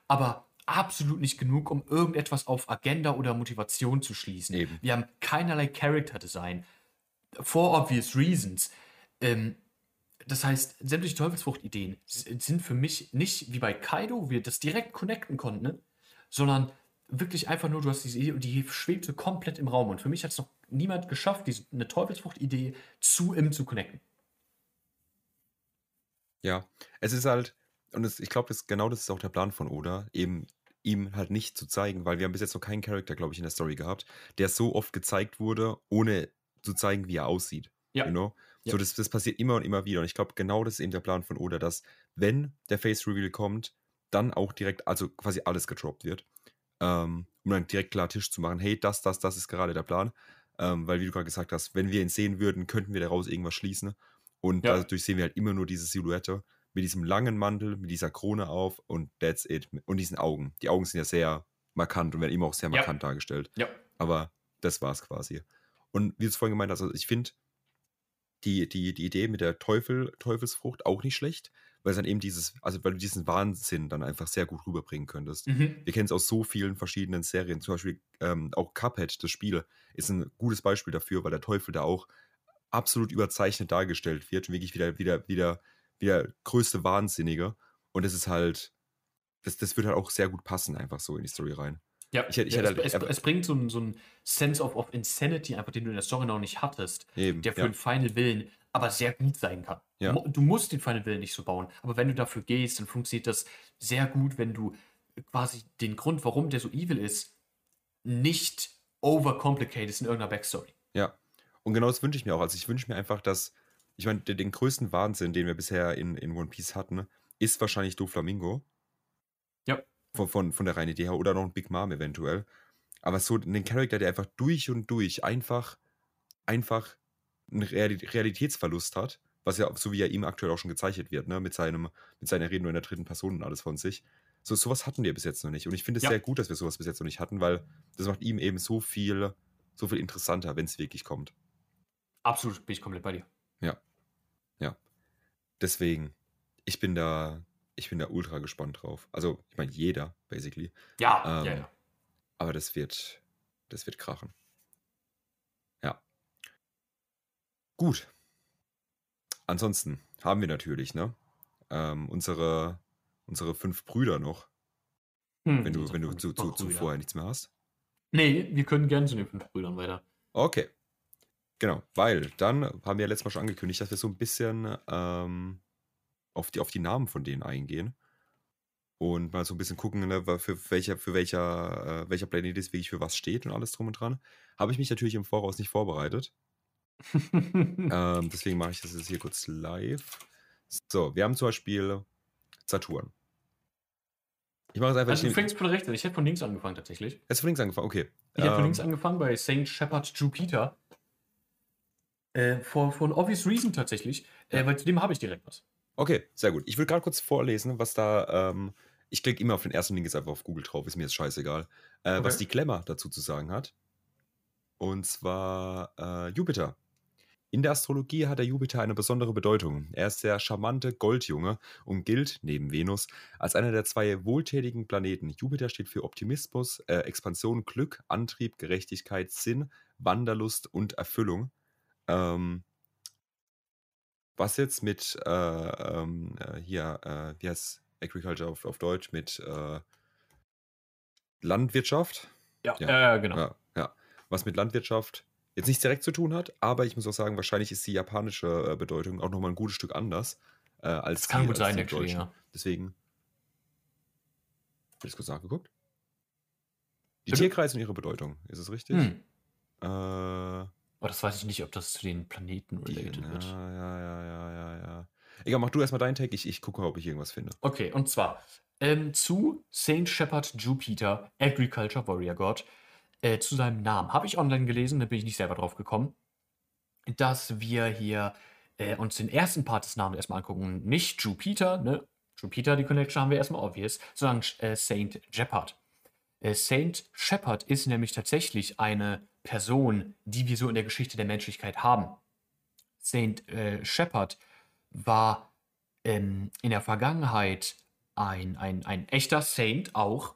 aber absolut nicht genug, um irgendetwas auf Agenda oder Motivation zu schließen. Eben. Wir haben keinerlei Character Design. For obvious reasons. Ähm, das heißt, sämtliche Teufelsfrucht-Ideen sind für mich nicht wie bei Kaido, wir das direkt connecten konnten, ne? sondern wirklich einfach nur, du hast diese Idee und die schwebt so komplett im Raum. Und für mich hat es noch niemand geschafft, diese, eine Teufelsfrucht-Idee zu ihm zu connecten. Ja, es ist halt, und es, ich glaube, genau das ist auch der Plan von Oda, eben ihm halt nicht zu zeigen, weil wir haben bis jetzt noch keinen Charakter, glaube ich, in der Story gehabt, der so oft gezeigt wurde, ohne zu zeigen, wie er aussieht. Ja. You know? Ja. So, das, das passiert immer und immer wieder. Und ich glaube, genau das ist eben der Plan von Oda, dass, wenn der Face Reveal kommt, dann auch direkt, also quasi alles gedroppt wird. Ähm, um dann direkt klar Tisch zu machen, hey, das, das, das ist gerade der Plan. Ähm, weil, wie du gerade gesagt hast, wenn wir ihn sehen würden, könnten wir daraus irgendwas schließen. Und Ja. dadurch sehen wir halt immer nur diese Silhouette mit diesem langen Mantel, mit dieser Krone auf und that's it. Und diesen Augen. Die Augen sind ja sehr markant und werden immer auch sehr Ja. markant dargestellt. Ja. Aber das war's quasi. Und wie du es vorhin gemeint hast, also ich finde die, die, die Idee mit der Teufel, Teufelsfrucht auch nicht schlecht, weil es dann eben dieses, also weil du diesen Wahnsinn dann einfach sehr gut rüberbringen könntest. Mhm. Wir kennen es aus so vielen verschiedenen Serien. Zum Beispiel ähm, auch Cuphead, das Spiel, ist ein gutes Beispiel dafür, weil der Teufel da auch absolut überzeichnet dargestellt wird. Wirklich wieder, wieder, wieder, wieder größte Wahnsinnige. Und es ist halt, das, das wird halt auch sehr gut passen, einfach so in die Story rein. Ja, Ich ich ja, es, halt- es, es bringt so einen so Sense of, of Insanity, einfach den du in der Story noch nicht hattest, Eben. der für ja. den Final Willen aber sehr gut sein kann. Ja. Du musst den Final Willen nicht so bauen, aber wenn du dafür gehst, dann funktioniert das sehr gut, wenn du quasi den Grund, warum der so evil ist, nicht overcomplicatest in irgendeiner Backstory. Ja. Und genau das wünsche ich mir auch. Also ich wünsche mir einfach, dass, ich meine, den, den größten Wahnsinn, den wir bisher in, in One Piece hatten, ist wahrscheinlich Doflamingo. Ja. Von, von, von der reinen Idee her. Oder noch ein Big Mom eventuell. Aber so einen Charakter, der einfach durch und durch einfach, einfach einen Reali Realitätsverlust hat, was ja, so wie er ihm aktuell auch schon gezeichnet wird, ne, mit seinem, mit seiner Rede nur in der dritten Person und alles von sich. So, sowas hatten wir bis jetzt noch nicht. Und ich finde es Ja. sehr gut, dass wir sowas bis jetzt noch nicht hatten, weil das macht ihm eben so viel, so viel interessanter, wenn es wirklich kommt. Absolut bin ich komplett bei dir. Deswegen, ich bin da, ich bin da ultra gespannt drauf. Also, ich meine, jeder, basically. Ja, Ähm, ja, ja. Aber das wird, das wird krachen. Ja. Gut. Ansonsten haben wir natürlich, ne? Ähm, unsere, unsere fünf Brüder noch, Hm, wenn du, wenn du zu, zu, zu vorher nichts mehr hast. Nee, wir können gerne zu den fünf Brüdern weiter. Okay. Genau, weil dann haben wir ja letztes Mal schon angekündigt, dass wir so ein bisschen ähm, auf, die, auf die Namen von denen eingehen. Und mal so ein bisschen gucken, ne, für welcher, für welcher, äh, welcher Planet ist wirklich für was steht und alles drum und dran. Habe ich mich natürlich im Voraus nicht vorbereitet. Ähm, deswegen mache ich das jetzt hier kurz live. So, wir haben zum Beispiel Saturn. Ich mache es einfach also du fängst von rechts an. Ich hätte von links angefangen tatsächlich. Jetzt von links angefangen, okay. Ich hätte von Ähm, links angefangen bei St. Shepard Jupiter. Äh, an obvious reason tatsächlich, äh, weil zu dem habe ich direkt was. Okay, sehr gut. Ich will gerade kurz vorlesen, was da. Ähm, ich klicke immer auf den ersten Link, ist einfach auf Google drauf, ist mir jetzt scheißegal. Äh, Okay. Was die Klemmer dazu zu sagen hat. Und zwar äh, Jupiter. In der Astrologie hat der Jupiter eine besondere Bedeutung. Er ist der charmante Goldjunge und gilt, neben Venus, als einer der zwei wohltätigen Planeten. Jupiter steht für Optimismus, äh, Expansion, Glück, Antrieb, Gerechtigkeit, Sinn, Wanderlust und Erfüllung. Ähm, was jetzt mit äh, ähm, äh, hier, äh, wie heißt Agriculture auf, auf Deutsch, mit äh, Landwirtschaft? Ja, Ja. Genau. Ja, ja. Was mit Landwirtschaft jetzt nicht direkt zu tun hat, aber ich muss auch sagen, wahrscheinlich ist die japanische äh, Bedeutung auch nochmal ein gutes Stück anders äh, als Das kann die, gut sein, actually, ja. Deswegen. Ich das kurz nachgeguckt? Die? Tierkreise und ihre Bedeutung, ist es richtig? Hm. Äh, Aber das weiß ich nicht, ob das zu den Planeten related ja, wird. ja, ja, ja, ja, ja. Egal, mach du erstmal deinen Tag, ich, ich gucke ob ich irgendwas finde. Okay, und zwar ähm, zu Saint Shepherd Jupiter, Agriculture Warrior God, äh, zu seinem Namen. Habe ich online gelesen, da bin ich nicht selber drauf gekommen, dass wir hier äh, uns den ersten Part des Namens erstmal angucken. Nicht Jupiter, ne? Jupiter, die Connection haben wir erstmal obvious, sondern äh, Saint Shepard. Äh, Saint Shepard ist nämlich tatsächlich eine Person, die wir so in der Geschichte der Menschlichkeit haben. Saint äh, Shepard war ähm, in der Vergangenheit ein, ein, ein echter Saint auch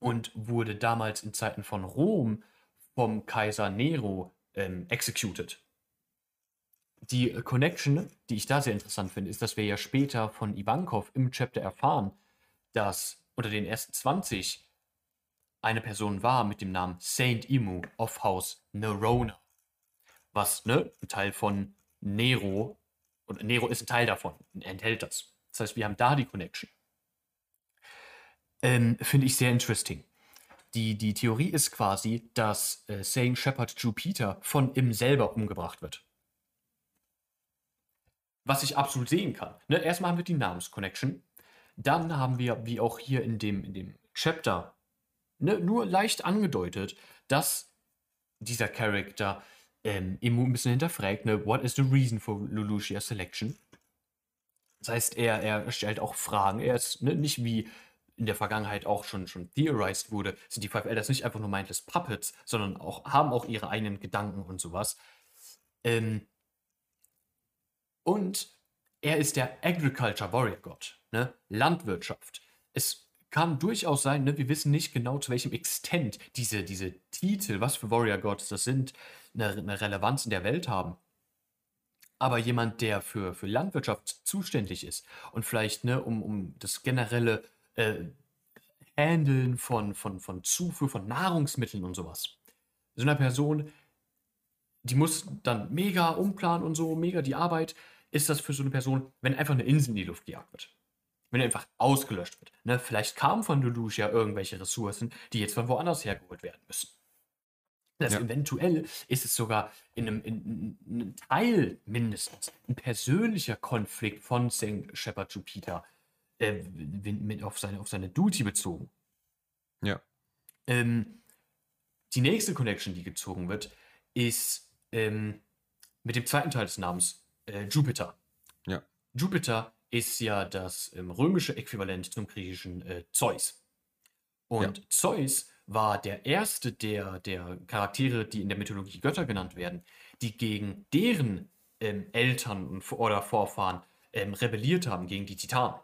und wurde damals in Zeiten von Rom vom Kaiser Nero ähm, executed. Die Connection, die ich da sehr interessant finde, ist, dass wir ja später von Ivankov im Chapter erfahren, dass unter den ersten 20 eine Person war mit dem Namen Saint Imu of House Nerona. Was, ne, ein Teil von Nero, und Nero ist ein Teil davon, enthält das. Das heißt, wir haben da die Connection. Ähm, Finde ich sehr interesting. Die, die Theorie ist quasi, dass äh, Saint Shepard Jupiter von ihm selber umgebracht wird. Was ich absolut sehen kann. Ne? Erstmal haben wir die Namensconnection. Dann haben wir, wie auch hier in dem, in dem Chapter, ne, nur leicht angedeutet, dass dieser Charakter ähm, ein bisschen hinterfragt, ne, what is the reason for Lelouchia's selection? Das heißt, er, er stellt auch Fragen. Er ist ne, nicht wie in der Vergangenheit auch schon, schon theorized wurde, sind die Five Elders nicht einfach nur mindless Puppets, sondern auch, haben auch ihre eigenen Gedanken und sowas. Ähm, und er ist der Agriculture Warrior God, ne? Landwirtschaft. Es kann durchaus sein, ne? wir wissen nicht genau zu welchem Extent diese, diese Titel, was für Warrior Gods das sind, eine, eine Relevanz in der Welt haben. Aber jemand, der für, für Landwirtschaft zuständig ist und vielleicht ne, um, um das generelle äh, Handeln von, von, von Zufuhr von Nahrungsmitteln und sowas. So eine Person, die muss dann mega umplanen und so, mega die Arbeit, ist das für so eine Person, wenn einfach eine Insel in die Luft gejagt wird. Wenn er einfach ausgelöscht wird. Ne? Vielleicht kamen von Lelouch irgendwelche Ressourcen, die jetzt von woanders hergeholt werden müssen. Das Ja. eventuell ist es sogar in einem, in, in einem Teil mindestens ein persönlicher Konflikt von St. Shepard Jupiter äh, auf seine, auf seine Duty bezogen. Ja. Ähm, die nächste Connection, die gezogen wird, ist ähm, mit dem zweiten Teil des Namens äh, Jupiter. Ja. Jupiter ist ja das ähm, römische Äquivalent zum griechischen äh, Zeus. Und Zeus war der erste der, der Charaktere, die in der Mythologie Götter genannt werden, die gegen deren ähm, Eltern und, oder Vorfahren ähm, rebelliert haben, gegen die Titanen.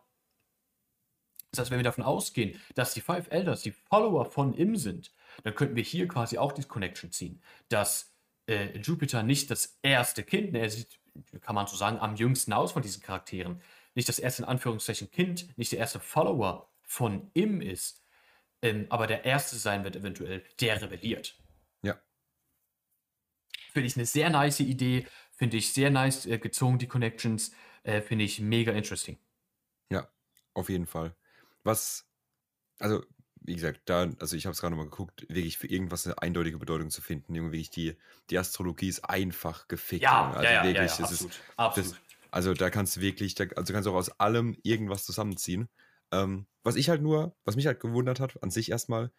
Das heißt, wenn wir davon ausgehen, dass die Five Elders die Follower von Im sind, dann könnten wir hier quasi auch die Connection ziehen, dass äh, Jupiter nicht das erste Kind, er sieht, kann man so sagen, am jüngsten aus von diesen Charakteren, nicht das erste in Anführungszeichen Kind, nicht der erste Follower von Im ist, ähm, aber der erste sein wird eventuell, der rebelliert. Ja. Finde ich eine sehr nice Idee, finde ich sehr nice äh, gezogen, die Connections, äh, finde ich mega interesting. Ja, auf jeden Fall. Was, also, wie gesagt, da, also ich habe es gerade mal geguckt, wirklich für irgendwas eine eindeutige Bedeutung zu finden. Irgendwie die, die Astrologie ist einfach gefickt. Junge. also wirklich, das ist, absolut. Das, also da kannst du wirklich, da, also kannst du auch aus allem irgendwas zusammenziehen. Ähm, was ich halt nur, was mich halt gewundert hat, an sich erstmal,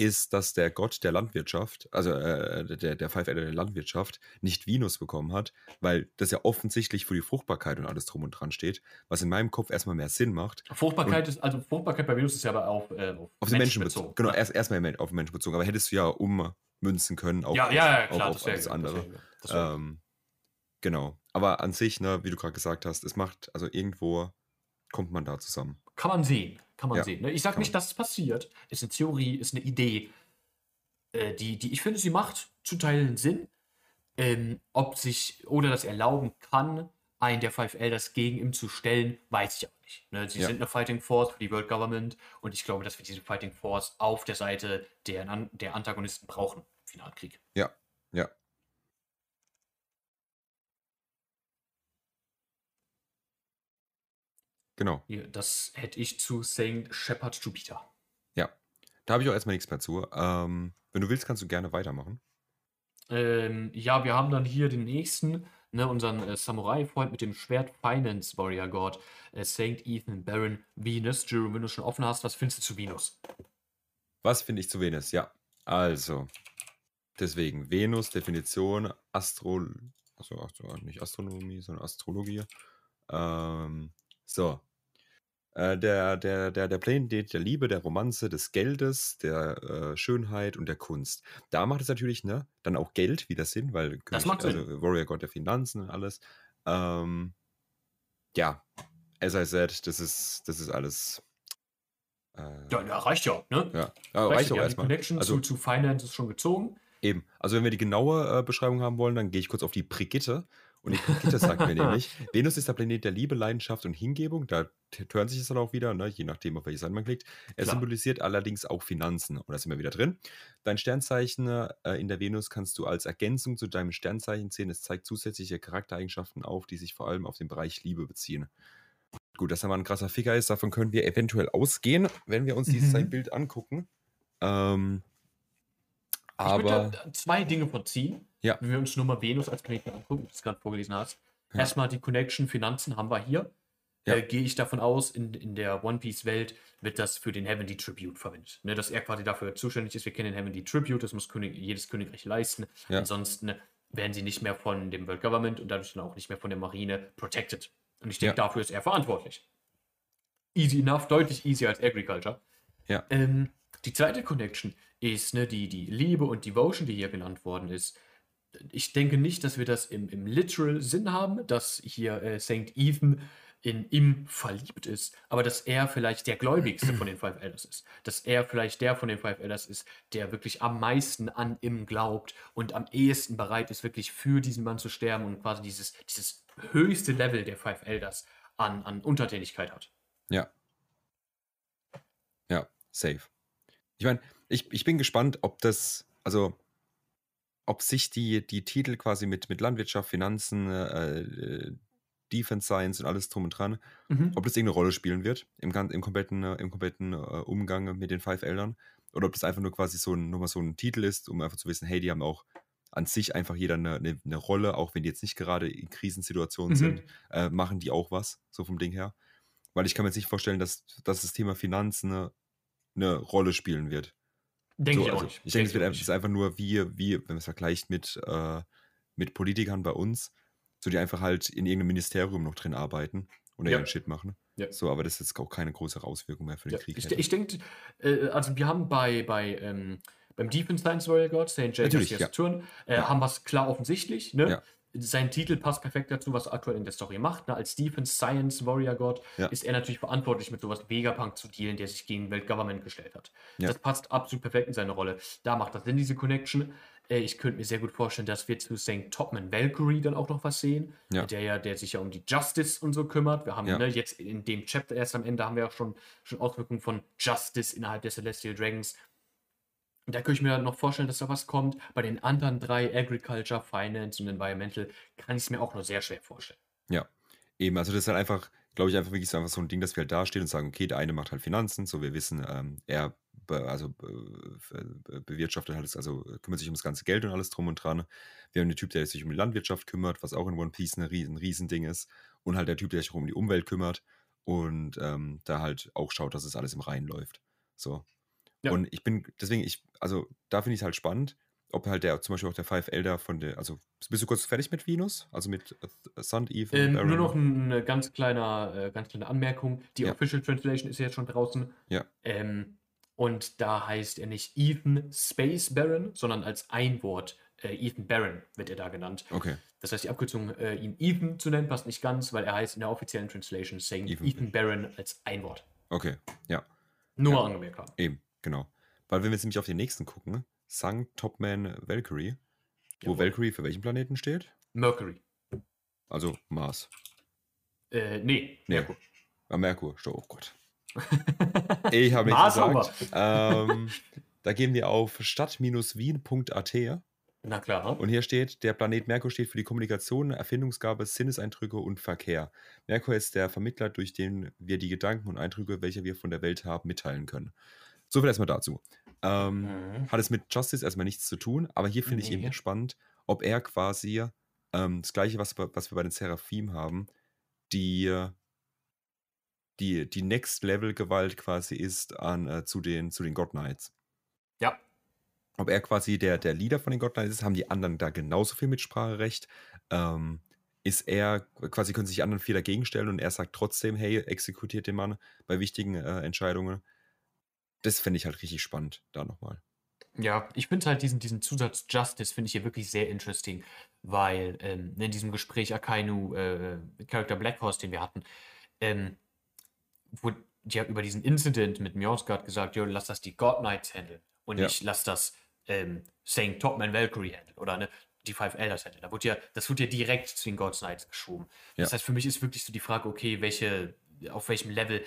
ist, dass der Gott der Landwirtschaft, also äh, der, der Five Elder der Landwirtschaft, nicht Venus bekommen hat, weil das ja offensichtlich für die Fruchtbarkeit und alles drum und dran steht, was in meinem Kopf erstmal mehr Sinn macht. Fruchtbarkeit ist, also Fruchtbarkeit bei Venus ist ja aber auch äh, auf, auf den Menschen bezogen. Genau, erst erstmal auf den Menschen bezogen, aber hättest du ja ummünzen können auf, ja, ja, ja, klar, auf, auf alles andere. Das ähm, genau. Aber an sich, ne, wie du gerade gesagt hast, es macht, also irgendwo kommt man da zusammen. Kann man sehen. Kann man ja, sehen. Ne? Ich sage nicht, dass es passiert. Ist eine Theorie, ist eine Idee, äh, die, die ich finde, sie macht zu Teilen Sinn. Ähm, ob sich oder das erlauben kann, einen der Five Elders gegen ihn zu stellen, weiß ich auch nicht. Ne? Sie ja. sind eine Fighting Force für die World Government und ich glaube, dass wir diese Fighting Force auf der Seite der, der Antagonisten brauchen im Finalkrieg. Ja, ja. Genau. Das hätte ich zu Saint Shepard Jupiter. Ja, da habe ich auch erstmal nichts mehr zu. Ähm, wenn du willst, kannst du gerne weitermachen. Ähm, ja, wir haben dann hier den nächsten, ne, unseren äh, Samurai-Freund mit dem Schwert Finance Warrior God, äh, Saint Ethan Baron Venus. Jerome, wenn du schon offen hast, was findest du zu Venus? Was finde ich zu Venus? Ja, also, deswegen, Venus, Definition, Astro, also, nicht Astronomie, sondern Astrologie. Ähm, so, äh, der, der, der, der Planet der Liebe, der Romanze, des Geldes, der äh, Schönheit und der Kunst. Da macht es natürlich ne, dann auch Geld wieder Sinn, weil das macht also Sinn. Warrior Gott der Finanzen und alles. Ähm, ja, as I said, das ist, das ist alles. Äh, ja, ja, reicht ja, ne? Ja, ja reicht, reicht auch erstmal. Die Connection also, zu, zu Finance ist schon gezogen. Eben. Also, wenn wir die genaue äh, Beschreibung haben wollen, dann gehe ich kurz auf die Brigitte. Und Nikita sagt mir nämlich, Venus ist der Planet der Liebe, Leidenschaft und Hingebung. Da hören sich es dann auch wieder, ne, je nachdem, auf welche Seite man klickt. Er Klar. symbolisiert allerdings auch Finanzen. Und da sind wir wieder drin. Dein Sternzeichen äh, in der Venus kannst du als Ergänzung zu deinem Sternzeichen sehen. Es zeigt zusätzliche Charaktereigenschaften auf, die sich vor allem auf den Bereich Liebe beziehen. Gut, dass er mal ein krasser Ficker ist, davon können wir eventuell ausgehen, wenn wir uns mhm. dieses Bild angucken. Ähm, aber. Ich würde da zwei Dinge verziehen. Ja. Wenn wir uns nur mal Venus als Planeten angucken, das du gerade vorgelesen hast. Ja. Erstmal die Connection Finanzen haben wir hier. Ja. Äh, Gehe ich davon aus, in, in der One Piece-Welt wird das für den Heavenly Tribute verwendet. Ne, dass er quasi dafür zuständig ist. Wir kennen den Heavenly Tribute, das muss König, jedes Königreich leisten. Ja. Ansonsten werden sie nicht mehr von dem World Government und dadurch dann auch nicht mehr von der Marine protected. Und ich denke, ja. dafür ist er verantwortlich. Easy enough, deutlich easier als Agriculture. Ja. Ähm, die zweite Connection ist ne, die, die Liebe und Devotion, die hier genannt worden ist ich denke nicht, dass wir das im, im literal Sinn haben, dass hier äh, St. Ethan in ihm verliebt ist, aber dass er vielleicht der gläubigste von den Five Elders ist. Dass er vielleicht der von den Five Elders ist, der wirklich am meisten an ihm glaubt und am ehesten bereit ist, wirklich für diesen Mann zu sterben und quasi dieses, dieses höchste Level der Five Elders an, an Untertänigkeit hat. Ja. Ja, safe. Ich meine, ich, ich bin gespannt, ob das, also ob sich die, die Titel quasi mit, mit Landwirtschaft, Finanzen, äh, Defense Science und alles drum und dran, mhm. ob das irgendeine Rolle spielen wird im, im kompletten, äh, im kompletten äh, Umgang mit den Five Eldern. Oder ob das einfach nur quasi so ein, nur mal so ein Titel ist, um einfach zu wissen, hey, die haben auch an sich einfach jeder eine, eine, eine Rolle, auch wenn die jetzt nicht gerade in Krisensituationen mhm. sind, äh, machen die auch was, so vom Ding her. Weil ich kann mir jetzt nicht vorstellen, dass, dass das Thema Finanzen eine, eine Rolle spielen wird. Denke so, ich auch also, nicht. Ich denke, es wird einfach, ist einfach nur wie, wie wenn man es vergleicht mit, äh, mit Politikern bei uns, so die einfach halt in irgendeinem Ministerium noch drin arbeiten oder ja. ihren Shit machen. Ja. So, aber das ist jetzt auch keine große Auswirkung mehr für den ja. Krieg. Ich, ich denke, äh, also wir haben bei, bei ähm, beim Defense Science Royal God, St. James ja. Turn, äh, ja. haben wir es klar offensichtlich, ne? Sein Titel passt perfekt dazu, was er aktuell in der Story macht. Ne? Als Defense Science Warrior God ja. ist er natürlich verantwortlich, mit sowas Vegapunk zu dealen, der sich gegen Weltgovernment gestellt hat. Ja. Das passt absolut perfekt in seine Rolle. Da macht das Sinn, diese Connection. Äh, ich könnte mir sehr gut vorstellen, dass wir zu St. Topman Valkyrie dann auch noch was sehen, ja. der ja, der sich ja um die Justice und so kümmert. Wir haben ne, jetzt in dem Chapter erst am Ende haben wir auch schon, schon Auswirkungen von Justice innerhalb der Celestial Dragons. Da könnte ich mir noch vorstellen, dass da was kommt. Bei den anderen drei, Agriculture, Finance und Environmental, kann ich es mir auch nur sehr schwer vorstellen. Ja, eben. Also das ist halt einfach, glaube ich, einfach wirklich so, einfach so ein Ding, dass wir halt da stehen und sagen, okay, der eine macht halt Finanzen, so wir wissen, ähm, er be also be bewirtschaftet halt, also kümmert sich um das ganze Geld und alles drum und dran. Wir haben einen Typ, der sich um die Landwirtschaft kümmert, was auch in One Piece ein, ein Riesending ist. Und halt der Typ, der sich auch um die Umwelt kümmert und ähm, da halt auch schaut, dass es alles im Reinen läuft. So. Ja. Und ich bin, deswegen, ich, also da finde ich es halt spannend, ob halt der, zum Beispiel auch der Five Elder von der, also bist du kurz fertig mit Venus? Also mit äh, Sun, Eve ähm, Nur noch eine ganz kleine, äh, ganz kleine Anmerkung. Die ja. Official Translation ist jetzt schon draußen. Ja. Ähm, und da heißt er nicht Ethan Space Baron, sondern als ein Wort äh, Ethan Baron wird er da genannt. Okay. Das heißt, die Abkürzung, äh, ihn Ethan zu nennen, passt nicht ganz, weil er heißt in der offiziellen Translation saying Ethan, Ethan Baron als ein Wort. Okay, ja. Nur ja. mal angemerkt haben. Eben, genau. Weil wenn wir jetzt nämlich auf den nächsten gucken, Sang Topman Valkyrie, wo Jawohl. Valkyrie für welchen Planeten steht? Mercury. Also Mars. Äh, nee, Merkur. Ah, Merkur, oh Gott. ich habe mich gesagt. Ähm, da gehen wir auf stadt-wien.at na klar. Und hier steht, der Planet Merkur steht für die Kommunikation, Erfindungsgabe, Sinneseindrücke und Verkehr. Merkur ist der Vermittler, durch den wir die Gedanken und Eindrücke, welche wir von der Welt haben, mitteilen können. So viel erstmal dazu. Ähm, mhm. Hat es mit Justice erstmal nichts zu tun, aber hier finde nee. ich eben spannend, ob er quasi ähm, das gleiche, was, was wir bei den Seraphim haben, die, die, die Next-Level-Gewalt quasi ist an, äh, zu, den, zu den God Knights. Ja ob er quasi der, der Leader von den Godlines ist, haben die anderen da genauso viel Mitspracherecht? Ähm, ist er, quasi können sich die anderen vier dagegen stellen und er sagt trotzdem, hey, exekutiert den Mann bei wichtigen äh, Entscheidungen. Das fände ich halt richtig spannend, da nochmal. Ja, ich finde halt diesen, diesen Zusatz Justice finde ich hier wirklich sehr interesting, weil ähm, in diesem Gespräch Akainu, äh, Charakter Black Horse, den wir hatten, ähm, wo die haben über diesen Incident mit Mjosgard gesagt, jo, lass das die God Knights handeln und ja. nicht lass das ähm, Saying Topman Valkyrie handelt oder ne, die Five Elders handelt. Da wird ja, das wird ja direkt zu den God's Knights geschoben. Ja. Das heißt, für mich ist wirklich so die Frage, okay, welche, auf welchem Level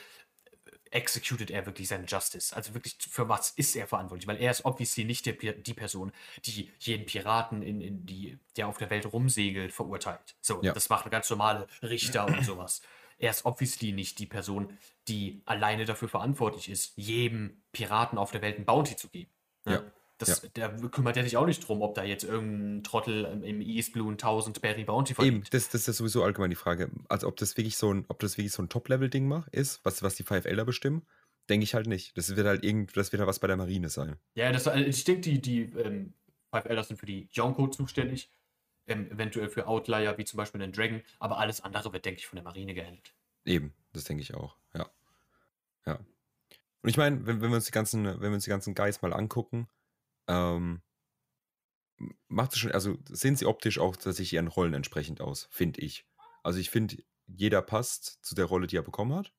executed er wirklich seine Justice? Also wirklich, für was ist er verantwortlich? Weil er ist obviously nicht der, die Person, die jeden Piraten, in, in die, der auf der Welt rumsegelt, verurteilt. So, ja. das macht ganz normale Richter und sowas. Er ist obviously nicht die Person, die alleine dafür verantwortlich ist, jedem Piraten auf der Welt ein Bounty zu geben. Ja. Das, ja. Da kümmert er sich auch nicht drum, ob da jetzt irgendein Trottel im East Blue 1000 Berry Bounty verdient. Eben, das, das ist sowieso allgemein die Frage. Also, ob das wirklich so ein, ob das wirklich so ein Top-Level-Ding ist, was, was die Five Elder bestimmen, denke ich halt nicht. Das wird halt irgend, das wird halt was bei der Marine sein. Ja, das, also ich denke, die, die ähm, Five Elder sind für die Yonko zuständig. Ähm, eventuell für Outlier, wie zum Beispiel den Dragon, aber alles andere wird, denke ich, von der Marine gehandelt. Eben, das denke ich auch, ja. Ja. Und ich meine, wenn, wenn wir uns die ganzen, wenn wir uns die ganzen Guys mal angucken, ähm, macht es schon, also sehen sie optisch auch tatsächlich ihren Rollen entsprechend aus, finde ich. Also ich finde, jeder passt zu der Rolle, die er bekommen hat.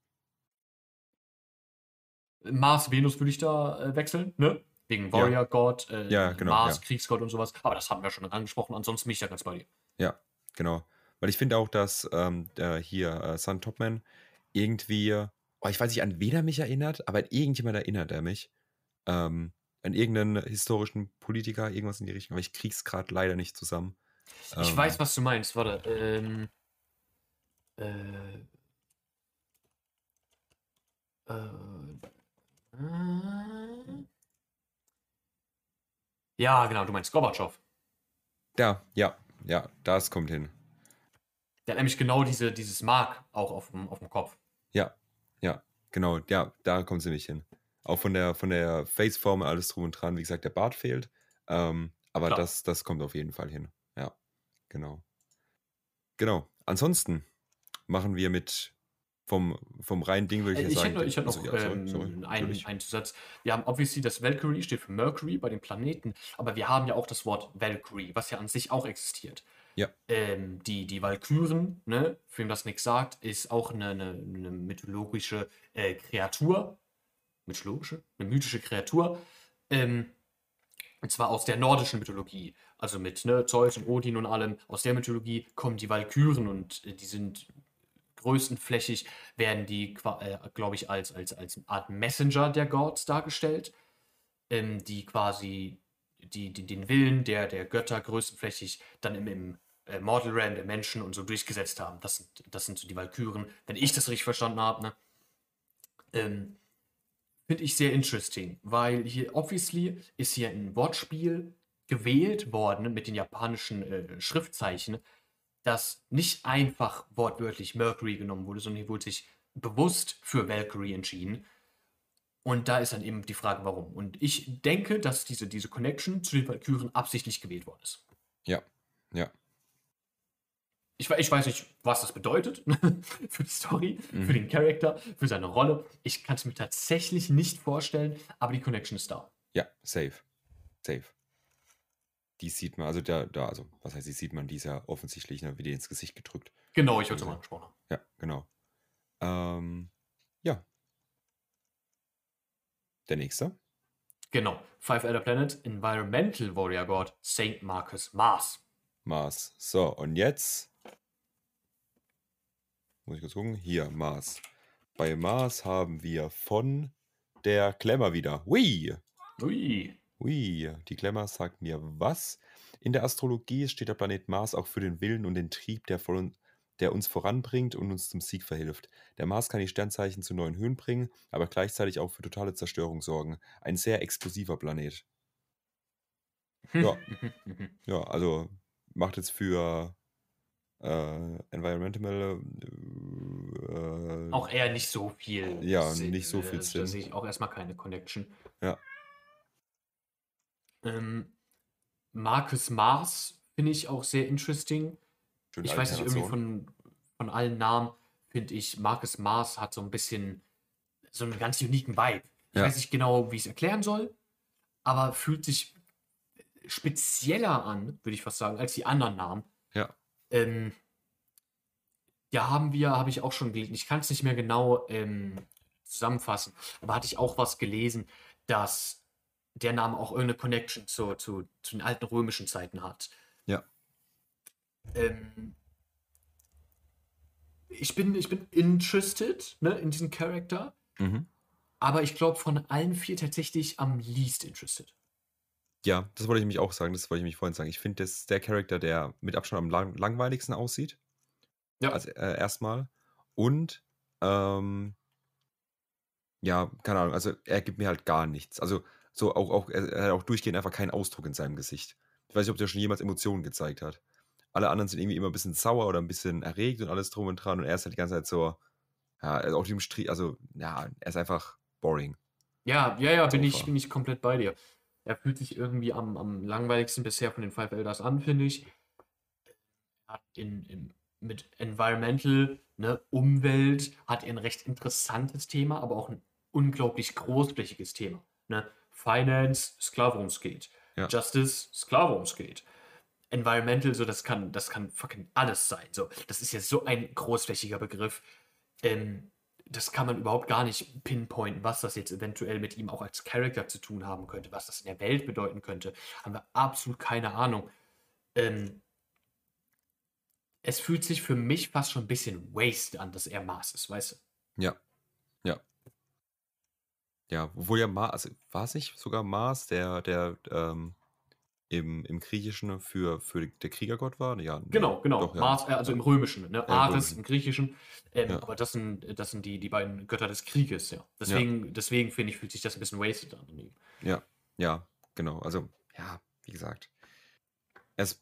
Mars, Venus würde ich da äh, wechseln, ne? Wegen Warrior ja. God, äh, ja, genau, Mars, ja. Kriegsgott und sowas. Aber das haben wir schon angesprochen, ansonsten bin ich da ganz bei dir. Ja, genau. Weil ich finde auch, dass ähm, hier äh, Sun Topman irgendwie, oh, ich weiß nicht, an wen er mich erinnert, aber an irgendjemand erinnert er mich. Ähm, an irgendeinen historischen Politiker, irgendwas in die Richtung, aber ich krieg's gerade leider nicht zusammen. Ich ähm, weiß, was du meinst, warte. Ähm, äh, äh, ja, genau, du meinst Gorbatschow. Ja, ja, ja, das kommt hin. Der hat nämlich genau diese, dieses Mark auch auf dem, auf dem Kopf. Ja, ja, genau, ja, da kommt sie nämlich hin. Auch von der, von der Faceform, alles drum und dran. Wie gesagt, der Bart fehlt. Ähm, aber das, das kommt auf jeden Fall hin. Ja, genau. Genau. Ansonsten machen wir mit vom, vom reinen Ding, würde ich, äh, ich sagen. Hätte, ich hätte noch ja, sorry, ähm, sorry, einen, einen Zusatz. Wir haben obviously das Valkyrie steht für Mercury bei den Planeten, aber wir haben ja auch das Wort Valkyrie, was ja an sich auch existiert. Ja. Ähm, die, die Valkyren, ne, für wen das nichts sagt, ist auch eine, eine, eine mythologische äh, Kreatur, mythologische, eine mythische Kreatur. Ähm, und zwar aus der nordischen Mythologie. Also mit ne, Zeus und Odin und allem. Aus der Mythologie kommen die Valkyren und äh, die sind größtenflächig, werden die, äh, glaube ich, als, als, als Art Messenger der Gods dargestellt, ähm, die quasi die, die, den Willen der, der Götter größtenflächig dann im, im äh, Mortal Realm der Menschen und so durchgesetzt haben. Das sind, das sind so die Valkyren, wenn ich das richtig verstanden habe. Ne? Ähm, finde ich sehr interesting, weil hier obviously ist hier ein Wortspiel gewählt worden mit den japanischen äh, Schriftzeichen, das nicht einfach wortwörtlich Mercury genommen wurde, sondern hier wurde sich bewusst für Valkyrie entschieden. Und da ist dann eben die Frage, warum. Und ich denke, dass diese, diese Connection zu den Valkyren absichtlich gewählt worden ist. Ja, ja. Ich, ich weiß nicht, was das bedeutet für die Story, Mhm. für den Charakter, für seine Rolle. Ich kann es mir tatsächlich nicht vorstellen, aber die Connection ist da. Ja, safe. Safe. Die sieht man, also da, da, also, was heißt, die sieht man, die ist ja offensichtlich, ne, wie die ins Gesicht gedrückt. Genau, ich wollte es Also- mal angesprochen haben. Ja, genau. Ähm, ja. Der nächste. Genau. Five Elder Planet, Environmental Warrior God, St. Marcus Mars. Mars. So, und jetzt. Muss ich kurz gucken. Hier, Mars. Bei Mars haben wir von der Klemmer wieder. Hui! Ui. Ui, die Klemmer sagt mir was. In der Astrologie steht der Planet Mars auch für den Willen und den Trieb, der, von, der uns voranbringt und uns zum Sieg verhilft. Der Mars kann die Sternzeichen zu neuen Höhen bringen, aber gleichzeitig auch für totale Zerstörung sorgen. Ein sehr explosiver Planet. Ja. Ja, also macht jetzt für äh, Environmental äh, auch eher nicht so viel. Ja, nicht so viel äh, Sinn. Da sehe ich auch erstmal keine Connection. Ja. Ähm, Marcus Mars finde ich auch sehr interesting. schöne Ich weiß nicht, irgendwie von, von allen Namen finde ich, Marcus Mars hat so ein bisschen so einen ganz uniken Vibe. Ich Ja. weiß nicht genau, wie ich es erklären soll, aber fühlt sich spezieller an, würde ich fast sagen, als die anderen Namen. Ja. Ähm, ja, haben wir, habe ich auch schon gelesen. Ich kann es nicht mehr genau ähm, zusammenfassen, aber hatte ich auch was gelesen, dass der Name auch irgendeine Connection zu, zu, zu den alten römischen Zeiten hat. Ja. Ähm, ich bin, ich bin interested ne, in diesen Charakter, Mhm. aber ich glaube von allen vier tatsächlich am least interested. Ja, das wollte ich mich auch sagen, das wollte ich mich vorhin sagen. Ich finde, das ist der Charakter, der mit Abstand am lang langweiligsten aussieht. Ja. Also äh, erstmal. Und, ähm, ja, keine Ahnung, also er gibt mir halt gar nichts. Also, so auch, auch, er, er hat auch durchgehend einfach keinen Ausdruck in seinem Gesicht. Ich weiß nicht, ob der schon jemals Emotionen gezeigt hat. Alle anderen sind irgendwie immer ein bisschen sauer oder ein bisschen erregt und alles drum und dran und er ist halt die ganze Zeit so, ja, er ist auf dem Strich, also, ja, er ist einfach boring. Ja, ja, ja, bin ich, bin ich komplett bei dir. Er fühlt sich irgendwie am, am langweiligsten bisher von den Five Elders an, finde ich. Hat in, in, mit Environmental, ne, Umwelt, hat er ein recht interessantes Thema, aber auch ein unglaublich großflächiges Thema. Ne? Finance, klar, worum es geht. Ja. Justice, klar, worum es geht. Environmental, so, das kann, das kann fucking alles sein. So, das ist ja so ein großflächiger Begriff. Ähm, das kann man überhaupt gar nicht pinpointen, was das jetzt eventuell mit ihm auch als Charakter zu tun haben könnte, was das in der Welt bedeuten könnte. Haben wir absolut keine Ahnung. Ähm, es fühlt sich für mich fast schon ein bisschen waste an, dass er Mars ist, weißt du? Ja. Ja. Ja, obwohl ja Mars, also war es nicht sogar Mars, der, der ähm, im, im Griechischen für, für der Kriegergott war? Ja, Genau, genau. doch, ja. Mars, äh, also im Römischen, ne? im Ares im Griechischen. Ähm, Ja. Aber das sind, das sind die, die beiden Götter des Krieges, ja. Deswegen, deswegen finde ich, fühlt sich das ein bisschen wasted an. Ja, ja, genau. Also, ja, wie gesagt. Es,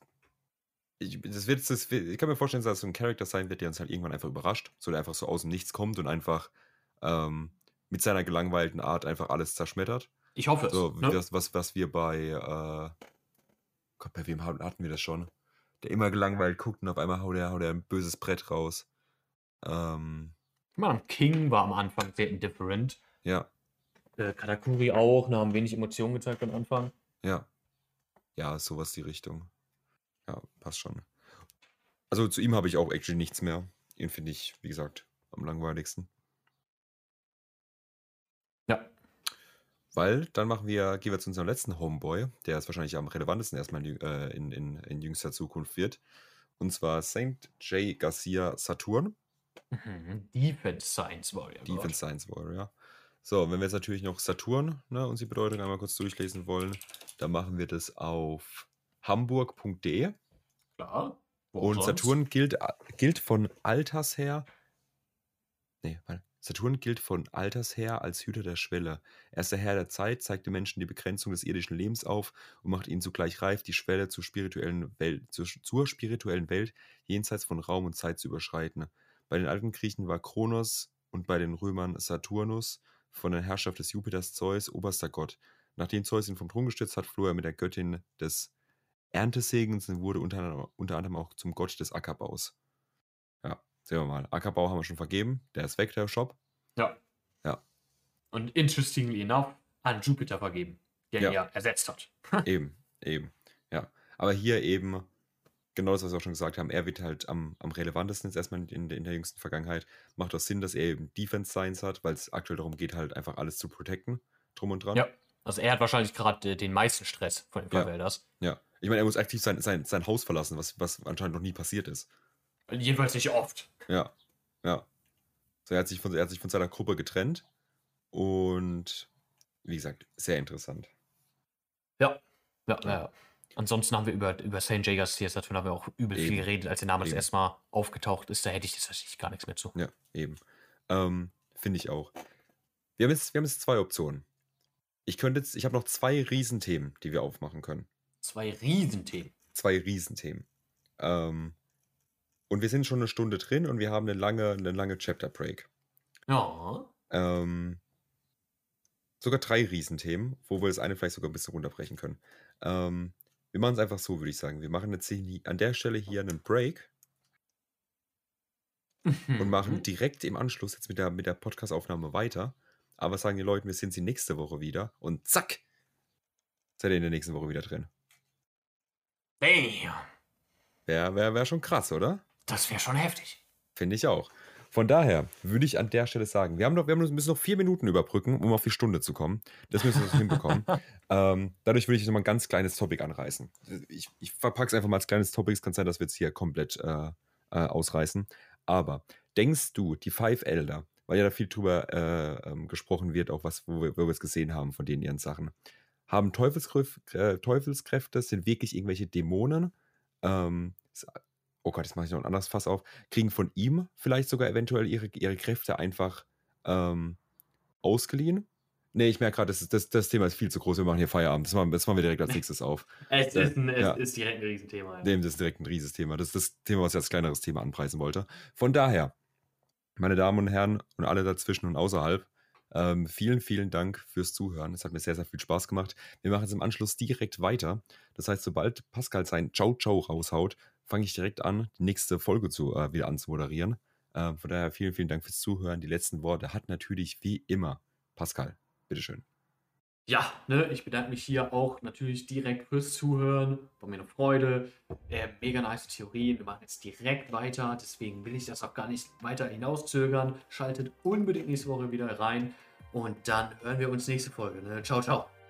ich, das wird, das ich kann mir vorstellen, dass das so ein Charakter sein wird, der uns halt irgendwann einfach überrascht. So, der einfach so aus dem Nichts kommt und einfach ähm, mit seiner gelangweilten Art einfach alles zerschmettert. Ich hoffe es. So, ne? das, was, was wir bei, äh, Gott, bei wem hatten wir das schon? Der immer gelangweilt guckt und auf einmal haut er, haut er ein böses Brett raus. Ähm, Man, King war am Anfang sehr indifferent. ja, Äh, Katakuri auch, ne, haben wenig Emotionen gezeigt am Anfang. ja. Ja, sowas die Richtung. Ja, passt schon. Also zu ihm habe ich auch actually nichts mehr. Ihn finde ich, wie gesagt, am langweiligsten. Ja. Weil dann machen wir, gehen wir zu unserem letzten Homeboy, der es wahrscheinlich am relevantesten erstmal in, äh, in, in, in jüngster Zukunft wird. Und zwar St. J. Garcia Saturn, Mhm. Defense Science Warrior. Defense. Science Warrior. So, wenn wir jetzt natürlich noch Saturn ne, uns die Bedeutung einmal kurz durchlesen wollen, dann machen wir das auf hamburg.de. Klar. Und sonst. Saturn gilt, gilt von Alters her. Nee, warte. Saturn gilt von Alters her als Hüter der Schwelle. Er ist der Herr der Zeit, zeigt den Menschen die Begrenzung des irdischen Lebens auf und macht ihnen zugleich reif, die Schwelle zur spirituellen Welt, zur, zur spirituellen Welt jenseits von Raum und Zeit zu überschreiten. Bei den alten Griechen war Kronos und bei den Römern Saturnus von der Herrschaft des Jupiters Zeus, oberster Gott. Nachdem Zeus ihn vom Thron gestürzt hat, floh er mit der Göttin des Erntesegens und wurde unter, unter anderem auch zum Gott des Ackerbaus. Sehen wir mal. Ackerbau haben wir schon vergeben. Der ist weg, der Shop. Ja. Ja. Und interestingly enough an Jupiter vergeben, der Ja. ihn ja ersetzt hat. Eben, eben. Ja. Aber hier eben, genau das, was wir auch schon gesagt haben, er wird halt am, am relevantesten jetzt erstmal in, in der jüngsten Vergangenheit. Macht auch Sinn, dass er eben Defense Science hat, weil es aktuell darum geht, halt einfach alles zu protecten. Drum und dran. Ja. Also er hat wahrscheinlich gerade äh, den meisten Stress von den Ja. Ja. Ich meine, er muss aktiv sein, sein, sein Haus verlassen, was, was anscheinend noch nie passiert ist. Jedenfalls nicht oft. Ja. Ja. So, er, hat sich von, er hat sich von seiner Gruppe getrennt. Und wie gesagt, sehr interessant. Ja. Ja, ja. Ansonsten haben wir über, über St. Jaggers Tears, davon haben wir auch übel viel Eben. geredet, als der Name das Eben. erste Mal aufgetaucht ist. Da hätte ich jetzt tatsächlich gar nichts mehr zu. Ja, eben. Ähm, Finde ich auch. Wir haben, jetzt, wir haben jetzt zwei Optionen. Ich könnte jetzt, ich habe noch zwei Riesenthemen, die wir aufmachen können. Zwei Riesenthemen. Zwei Riesenthemen. Ähm, und wir sind schon eine Stunde drin und wir haben eine lange, eine lange Chapter Break. Ja. Ähm, sogar drei Riesenthemen, wo wir das eine vielleicht sogar ein bisschen runterbrechen können. Ähm, wir machen es einfach so, würde ich sagen. Wir machen jetzt an der Stelle hier einen Break und machen Mhm. direkt im Anschluss jetzt mit der, mit der Podcast-Aufnahme weiter. Aber sagen den Leuten, wir sehen sie nächste Woche wieder. Und zack, seid ihr in der nächsten Woche wieder drin. Damn. Wäre wär, wär schon krass, oder? Das wäre schon heftig. Finde ich auch. Von daher würde ich an der Stelle sagen, wir haben noch, wir haben müssen noch vier Minuten überbrücken, um auf die Stunde zu kommen. Das müssen wir noch hinbekommen. ähm, dadurch würde ich noch mal ein ganz kleines Topic anreißen. Ich, ich verpacke es einfach mal als kleines Topic. Es kann sein, dass wir es hier komplett äh, äh, ausreißen. Aber denkst du, die Five Elder, weil ja da viel drüber äh, ähm, gesprochen wird, auch was, wo wir, wo wir es gesehen haben von denen ihren Sachen, haben Teufelsgriff, äh, Teufelskräfte, sind wirklich irgendwelche Dämonen? Ähm, oh Gott, jetzt mache ich noch ein anderes Fass auf. Kriegen von ihm vielleicht sogar eventuell ihre, ihre Kräfte einfach ähm, ausgeliehen? Nee, ich merke gerade, das, das, das Thema ist viel zu groß. Wir machen hier Feierabend. Das machen, das machen wir direkt als nächstes auf. Es Ja, ist, ein, es ja. ist direkt ein Riesenthema. Ja. Dem das ist direkt ein rieses Thema. Das ist das Thema, was ich als kleineres Thema anpreisen wollte. Von daher, meine Damen und Herren und alle dazwischen und außerhalb, ähm, vielen, vielen Dank fürs Zuhören. Es hat mir sehr, sehr viel Spaß gemacht. Wir machen jetzt im Anschluss direkt weiter. Das heißt, sobald Pascal sein Ciao Ciao raushaut, fange ich direkt an, die nächste Folge zu, äh, wieder anzumoderieren. Ähm, von daher vielen, vielen Dank fürs Zuhören. Die letzten Worte hat natürlich wie immer Pascal. Bitteschön. Ja, ne, ich bedanke mich hier auch natürlich direkt fürs Zuhören. War mir eine Freude. Äh, mega nice Theorien. Wir machen jetzt direkt weiter. Deswegen will ich das auch gar nicht weiter hinauszögern. Schaltet unbedingt nächste Woche wieder rein. Und dann hören wir uns nächste Folge. Ne? Ciao, ciao.